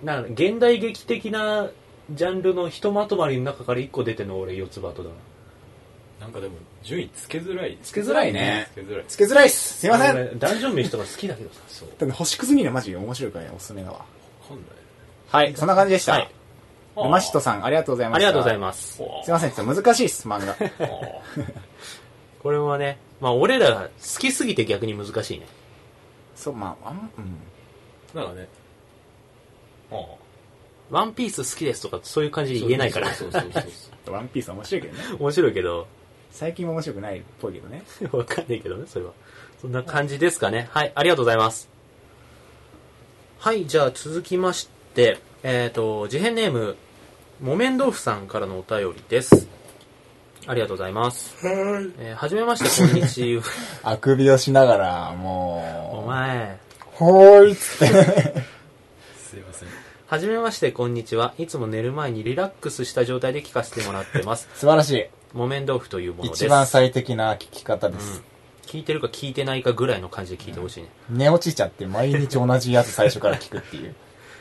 なんか現代劇的なジャンルのひとまとまりの中から1個出てるの俺四つ葉とだななんかでも順位つけづらい。つけづらいね。つけづらい。つけづらいっす。すいません。俺ダンジョン飯とか好きだけどさ。そう。でも星屑ニーナマジ面白いからねおすすめだわわかんない。はいそんな感じでした、はい。ルマシットさんありがとうございました。ありがとうございすます。すいませんちょっと難しいっす漫画。これはねまあ俺らが好きすぎて逆に難しいね。そうまああんうん。なんかね。あワンピース好きですとかそういう感じで言えないから。そうそうそうそうそう。ワンピース面白いけどね。面白いけど最近も面白くないっぽいけどね わかんないけどね、それは。そんな感じですかね。はい、ありがとうございます。はい、じゃあ続きまして、えっ、と、事変ネーム、木綿豆腐さんからのお便りです。ありがとうございます。えーはじめまして、こんにちは。あくびをしながらもお前。うほーいっつってすいませんはじめまして、こんにちは。いつも寝る前にリラックスした状態で聞かせてもらってます。素晴らしい木綿豆腐というものです。一番最適な聞き方でうんす、聞いてるか聞いてないかぐらいの感じで聞いてほしいね。寝落ちちゃって毎日同じやつ最初から聞くっていう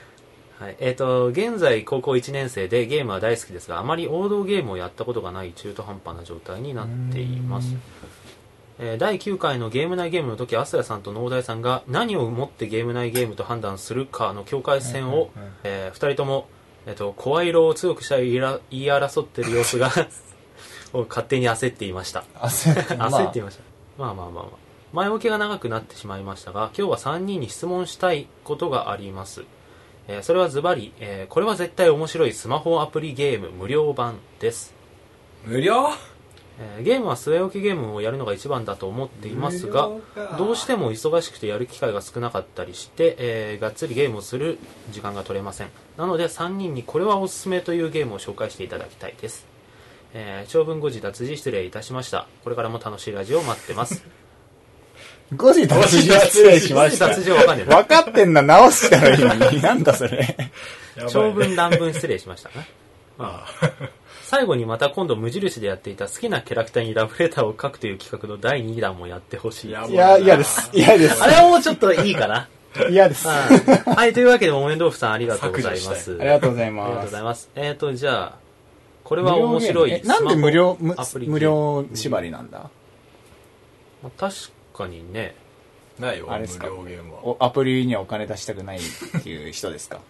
はい。えっ、と、現在高校1年生でゲームは大好きですが、あまり王道ゲームをやったことがない中途半端な状態になっています。えー第9回のゲーム内ゲームの時、アスヤさんと農大さんが何をもってゲーム内ゲームと判断するかの境界線を、えー二人とも、えっ、と、声色を強くしたい言い争ってる様子が、を勝手に焦っていました。焦って焦っていました、まあ、まあまあまあ。前置きが長くなってしまいましたが今日は3人に質問したいことがあります、えーそれはズバリ、えーこれは絶対面白いスマホアプリゲーム無料版です。無料？えーゲームは据え置きゲームをやるのが一番だと思っていますがどうしても忙しくてやる機会が少なかったりして、えーがっつりゲームをする時間が取れません。なので3人にこれはおすすめというゲームを紹介していただきたいです、えー長文誤字脱字失礼いたしましたこれからも楽しいラジオを待ってます5時脱字失礼しました。脱字はわかんねえな分かってんな、直したらいいのに。なんだそれ。長文乱文失礼しましたねあ最後にまた今度無印でやっていた好きなキャラクターにラブレターを書くという企画の第2弾もやってほしいいや、嫌です。嫌ですあ。れはもうちょっといいかな 嫌です。あはいはい、というわけで、木綿豆腐さんありがとうございます。削りがとうございありがとうますござい。ます。えっ、と、じゃあ、これは面白い。えなんで無料、むアプリ無料縛りなんだ？まあ確かにね、ないよ無あれですか？料ゲームは。おアプリにはお金出したくないっていう人ですか？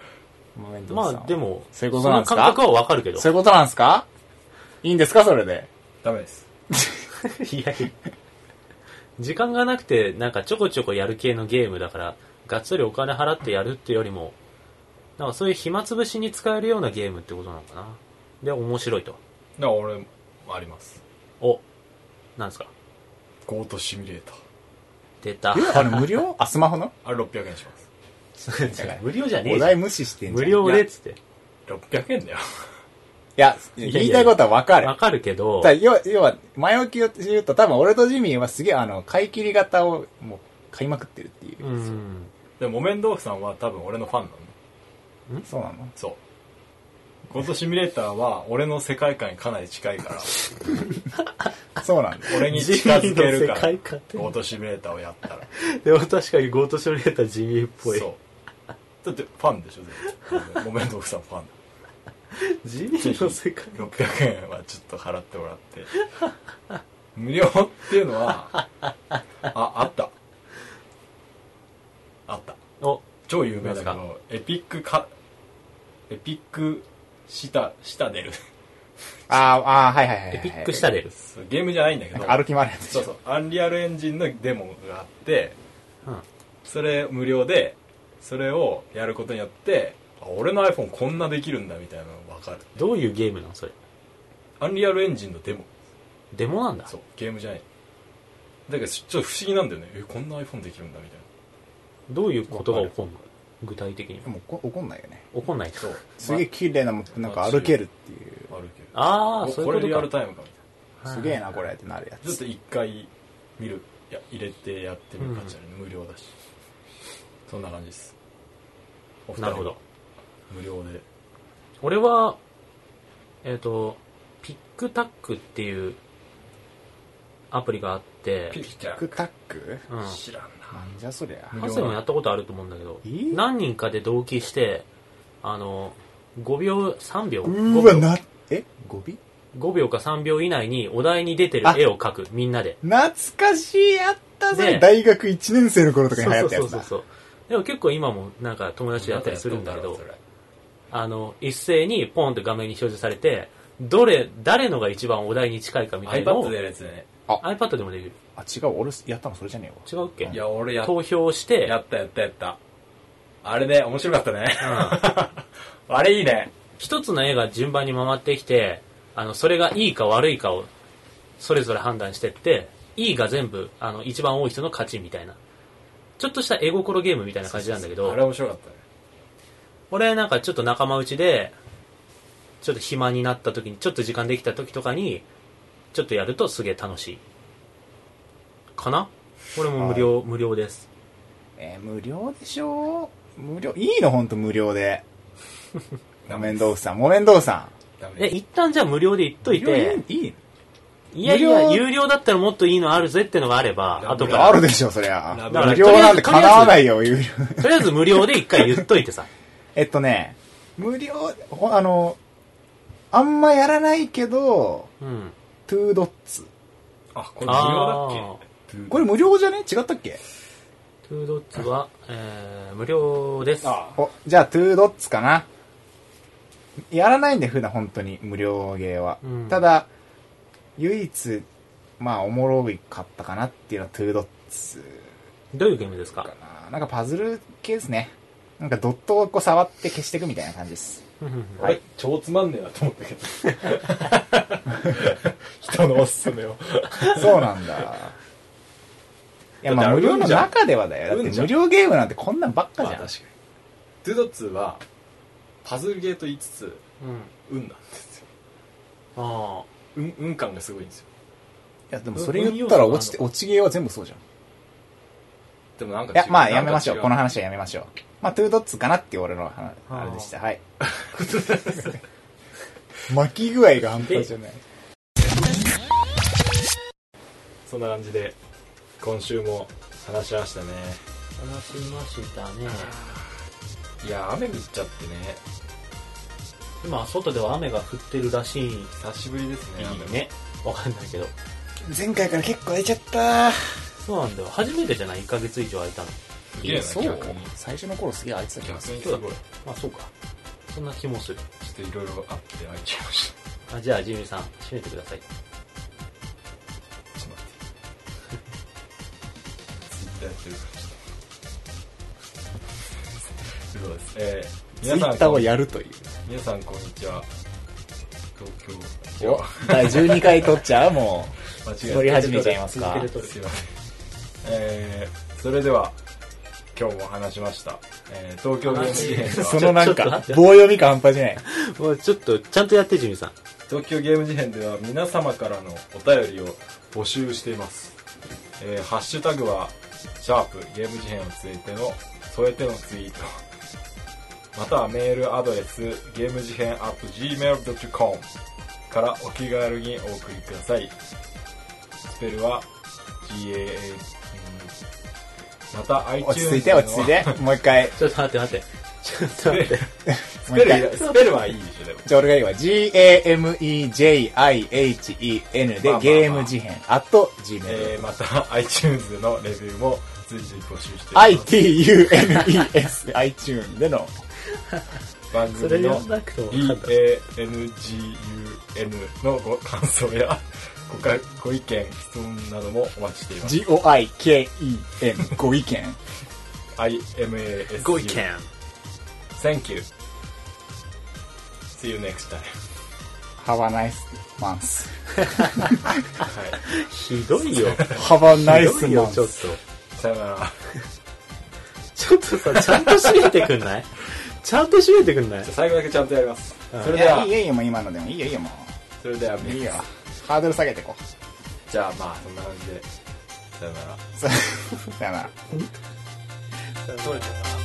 まあでも、そういうことなんですか？その感覚はわかるけど。そういうことなんですか？いいんですか？それで。ダメです。いやいや。時間がなくて、なんかちょこちょこやる系のゲームだから、がっつりお金払ってやるってよりも、なんかそういう暇つぶしに使えるようなゲームってことなのかな。で、面白いと。だから俺もありますお、なんですか？ゴートシミュレーター出た。えあれ無料？あ、スマホの？あれ600円します無料じゃねえお題無視してんじゃん。無料でっつって。600円だよいや、言いたいことはわかる。わかるけど、だ要は、要は、前置きを言うと、多分俺とジミーはすげえ、あの、買い切り型を、もう、買いまくってるっていう。うん。でも木綿豆腐さんは多分俺のファンなのそうなの？そうゴートシミュレーターは俺の世界観にかなり近いから。そうなんだ。俺に近づけるか地味の世界観って。ゴートシミュレーターをやったら。でも確かにゴートシミュレーター地味っぽい。そう。だってファンでしょ絶対。木綿豆腐さんファン。地味の世界600円はちょっと払ってもらって。無料っていうのはああった。あった。お、超有名だけどエピックかエピックシタシタデルあーあー、はいはいはいはい。エピックしたでる。そうゲームじゃないんだけど歩き回るやつでしょそうそうアンリアルエンジンのデモがあってうん。それ無料でそれをやることによってあ俺の iPhone こんなできるんだみたいなのが分かるどういうゲームなのそれ？アンリアルエンジンのデモデモなんだ。そうゲームじゃないだけどちょっと不思議なんだよねえこんな iPhone できるんだみたいどういうことが起こるの？具体的にで。も怒怒んないよね。起こんないと。なそうすげえ綺麗なもん、なんか歩けるっていう。まああるけどああ、そうこれリアル。タイムかみたいすげえな、これってなるやつ。なちょっと一回見るいや入れてやってみる感じだね、無料だしそんな感じですお二人なるほど。無料で俺は、えっ、と、ピックタックっていうアプリがあって、ピックタック？うん。知らんななんじゃそりゃ。ハセもやったことあると思うんだけどえ、何人かで同期して、あの、5秒、3秒？うー ?5 わ、秒？な、え？語尾5秒か3秒以内にお題に出てる絵を描く、みんなで。懐かしい、やったねぜ。大学1年生の頃とかに流行ったやつだ。そうそうそうそう。でも結構今もなんか友達でやったりするんだけどあの、一斉にポンって画面に表示されて、どれ、誰のが一番お題に近いかみたいなのを iPad でやるやつね iPad でもできる。あ、違う、俺やったのそれじゃねえわ。違うっけ？いや俺や投票して、やったやったやった。あれね面白かったね。うん。あれいいね。一つの絵が順番に回ってきて、あの、それがいいか悪いかを、それぞれ判断してって、いいが全部、あの、一番多い人の勝ちみたいな。ちょっとした絵心ゲームみたいな感じなんだけど。あれ、面白かったね。俺なんかちょっと仲間内で、ちょっと暇になった時に、ちょっと時間できた時とかに、ちょっとやるとすげえ楽しい。かな？これも無料、無料です。えー無料でしょ？無料、いいの？ほんと無料で。木綿豆腐さん、木綿豆腐さえ、ダメ一旦じゃあ無料で言っん。といて、いいいやいや、無料有料だったらもっといいのあるぜってのがあれば、後から。あるでしょ、そりゃ。だから無料なんて叶わないよ、有料。とりあえず無料で一回言っといてさ。えっとね、無料、ほあの、あんまやらないけど、うん。 Two Dots。あこれ無料だっけ？これ無料じゃね？違ったっけ？ Two Dots は、えー、無料です。あお、じゃあトゥードッツかな。やらないんで、普段本当に無料ゲーは。うんただ、唯一、まあ、おもろいかったかなっていうのは Two Dotsどういうゲームですか？かな。なんかパズル系ですね。なんかドットをこう触って消していくみたいな感じです。あれ超つまんねえなと思ったけど 人のおすすめをそうなんだ。いや、まあ無料の中ではだよ。だって無料ゲームなんてこんなんばっかじゃん。まあ確かにトゥドッツはパズルゲーと言いつつうん。運なんですよあ運運感がすごいんですよいや、でもそれ言ったら落ちて、落ちゲーは全部そうじゃん。でもなんかいや、まあやめましょう。この話はやめましょう。まあ、トゥードッツかなっていう俺の話あれでした。はい。巻き具合が半端じゃない。そんな感じで今週も話しましたねあ。話しましたね。いや雨降っちゃってね今、外では雨が降ってるらしい。い久しぶりですね雨いね。わかんないけど。前回から結構空いちゃった。そうなんだよ。初めてじゃない ?1 ヶ月以上空いたの。すげえなそう最初の頃すげえ空いてた気がする。すごいちょまあそうか。そんな気もする。っといろいろあって開いちゃいましたあじゃあ、ジミーさん、閉めてください。やってる。からちょっとそうです。えー、ツイ皆さんッターをやるという。皆さんこんにちは。東京。お、第12回撮っちゃうもう、間違えた撮り始めちゃいますか。すいません。えー、それでは今日も話しました、えー、東京ゲーム事変では。そのなんか棒読み感半端じゃない。もうちょっと、ちゃんとやって、ジミーさん。東京ゲーム事変では皆様からのお便りを募集しています、えーハッシュタグはシャープゲーム事変をついての添えてのツイートまたはメールアドレスゲーム事変 at gmail.com からお気軽にお送りくださいスペルは GAA うんまた iTunes 落ち着いて、落ち着いて。もう一回。ちょっと待って待って。ちょっと待って。スペルスペルはいいでしょでもじゃあ俺が言うわ。G-A-M-E-J-I-H-E-N でまあまあまあゲーム事変、あと Gmail。えー、また iTunes のレビューも随時募集しています I-T-U-N-E-S で iTune での番それ組の。EANGUN のご感想やごかご意見、質問などもお待ちしています。G-O-I-K-E-N ご意見。IMAS ご意見。Thank you. See you next time. Have a nice month. はい。ひどいよ。Have a ひ nice どいよ、ちょっ month. と。さよなら。ちょっとさ、ちゃんと締めてくんない？ちゃんと締めてくんない？最後だけちゃんとやります。それでは、いいよいいよ、もう今のでもいいよいいよ、もそれでは、う。いいよ。ハードル下げていこう。じゃあまあ、そんな感じで、さよなら。さ さよなら。取れてた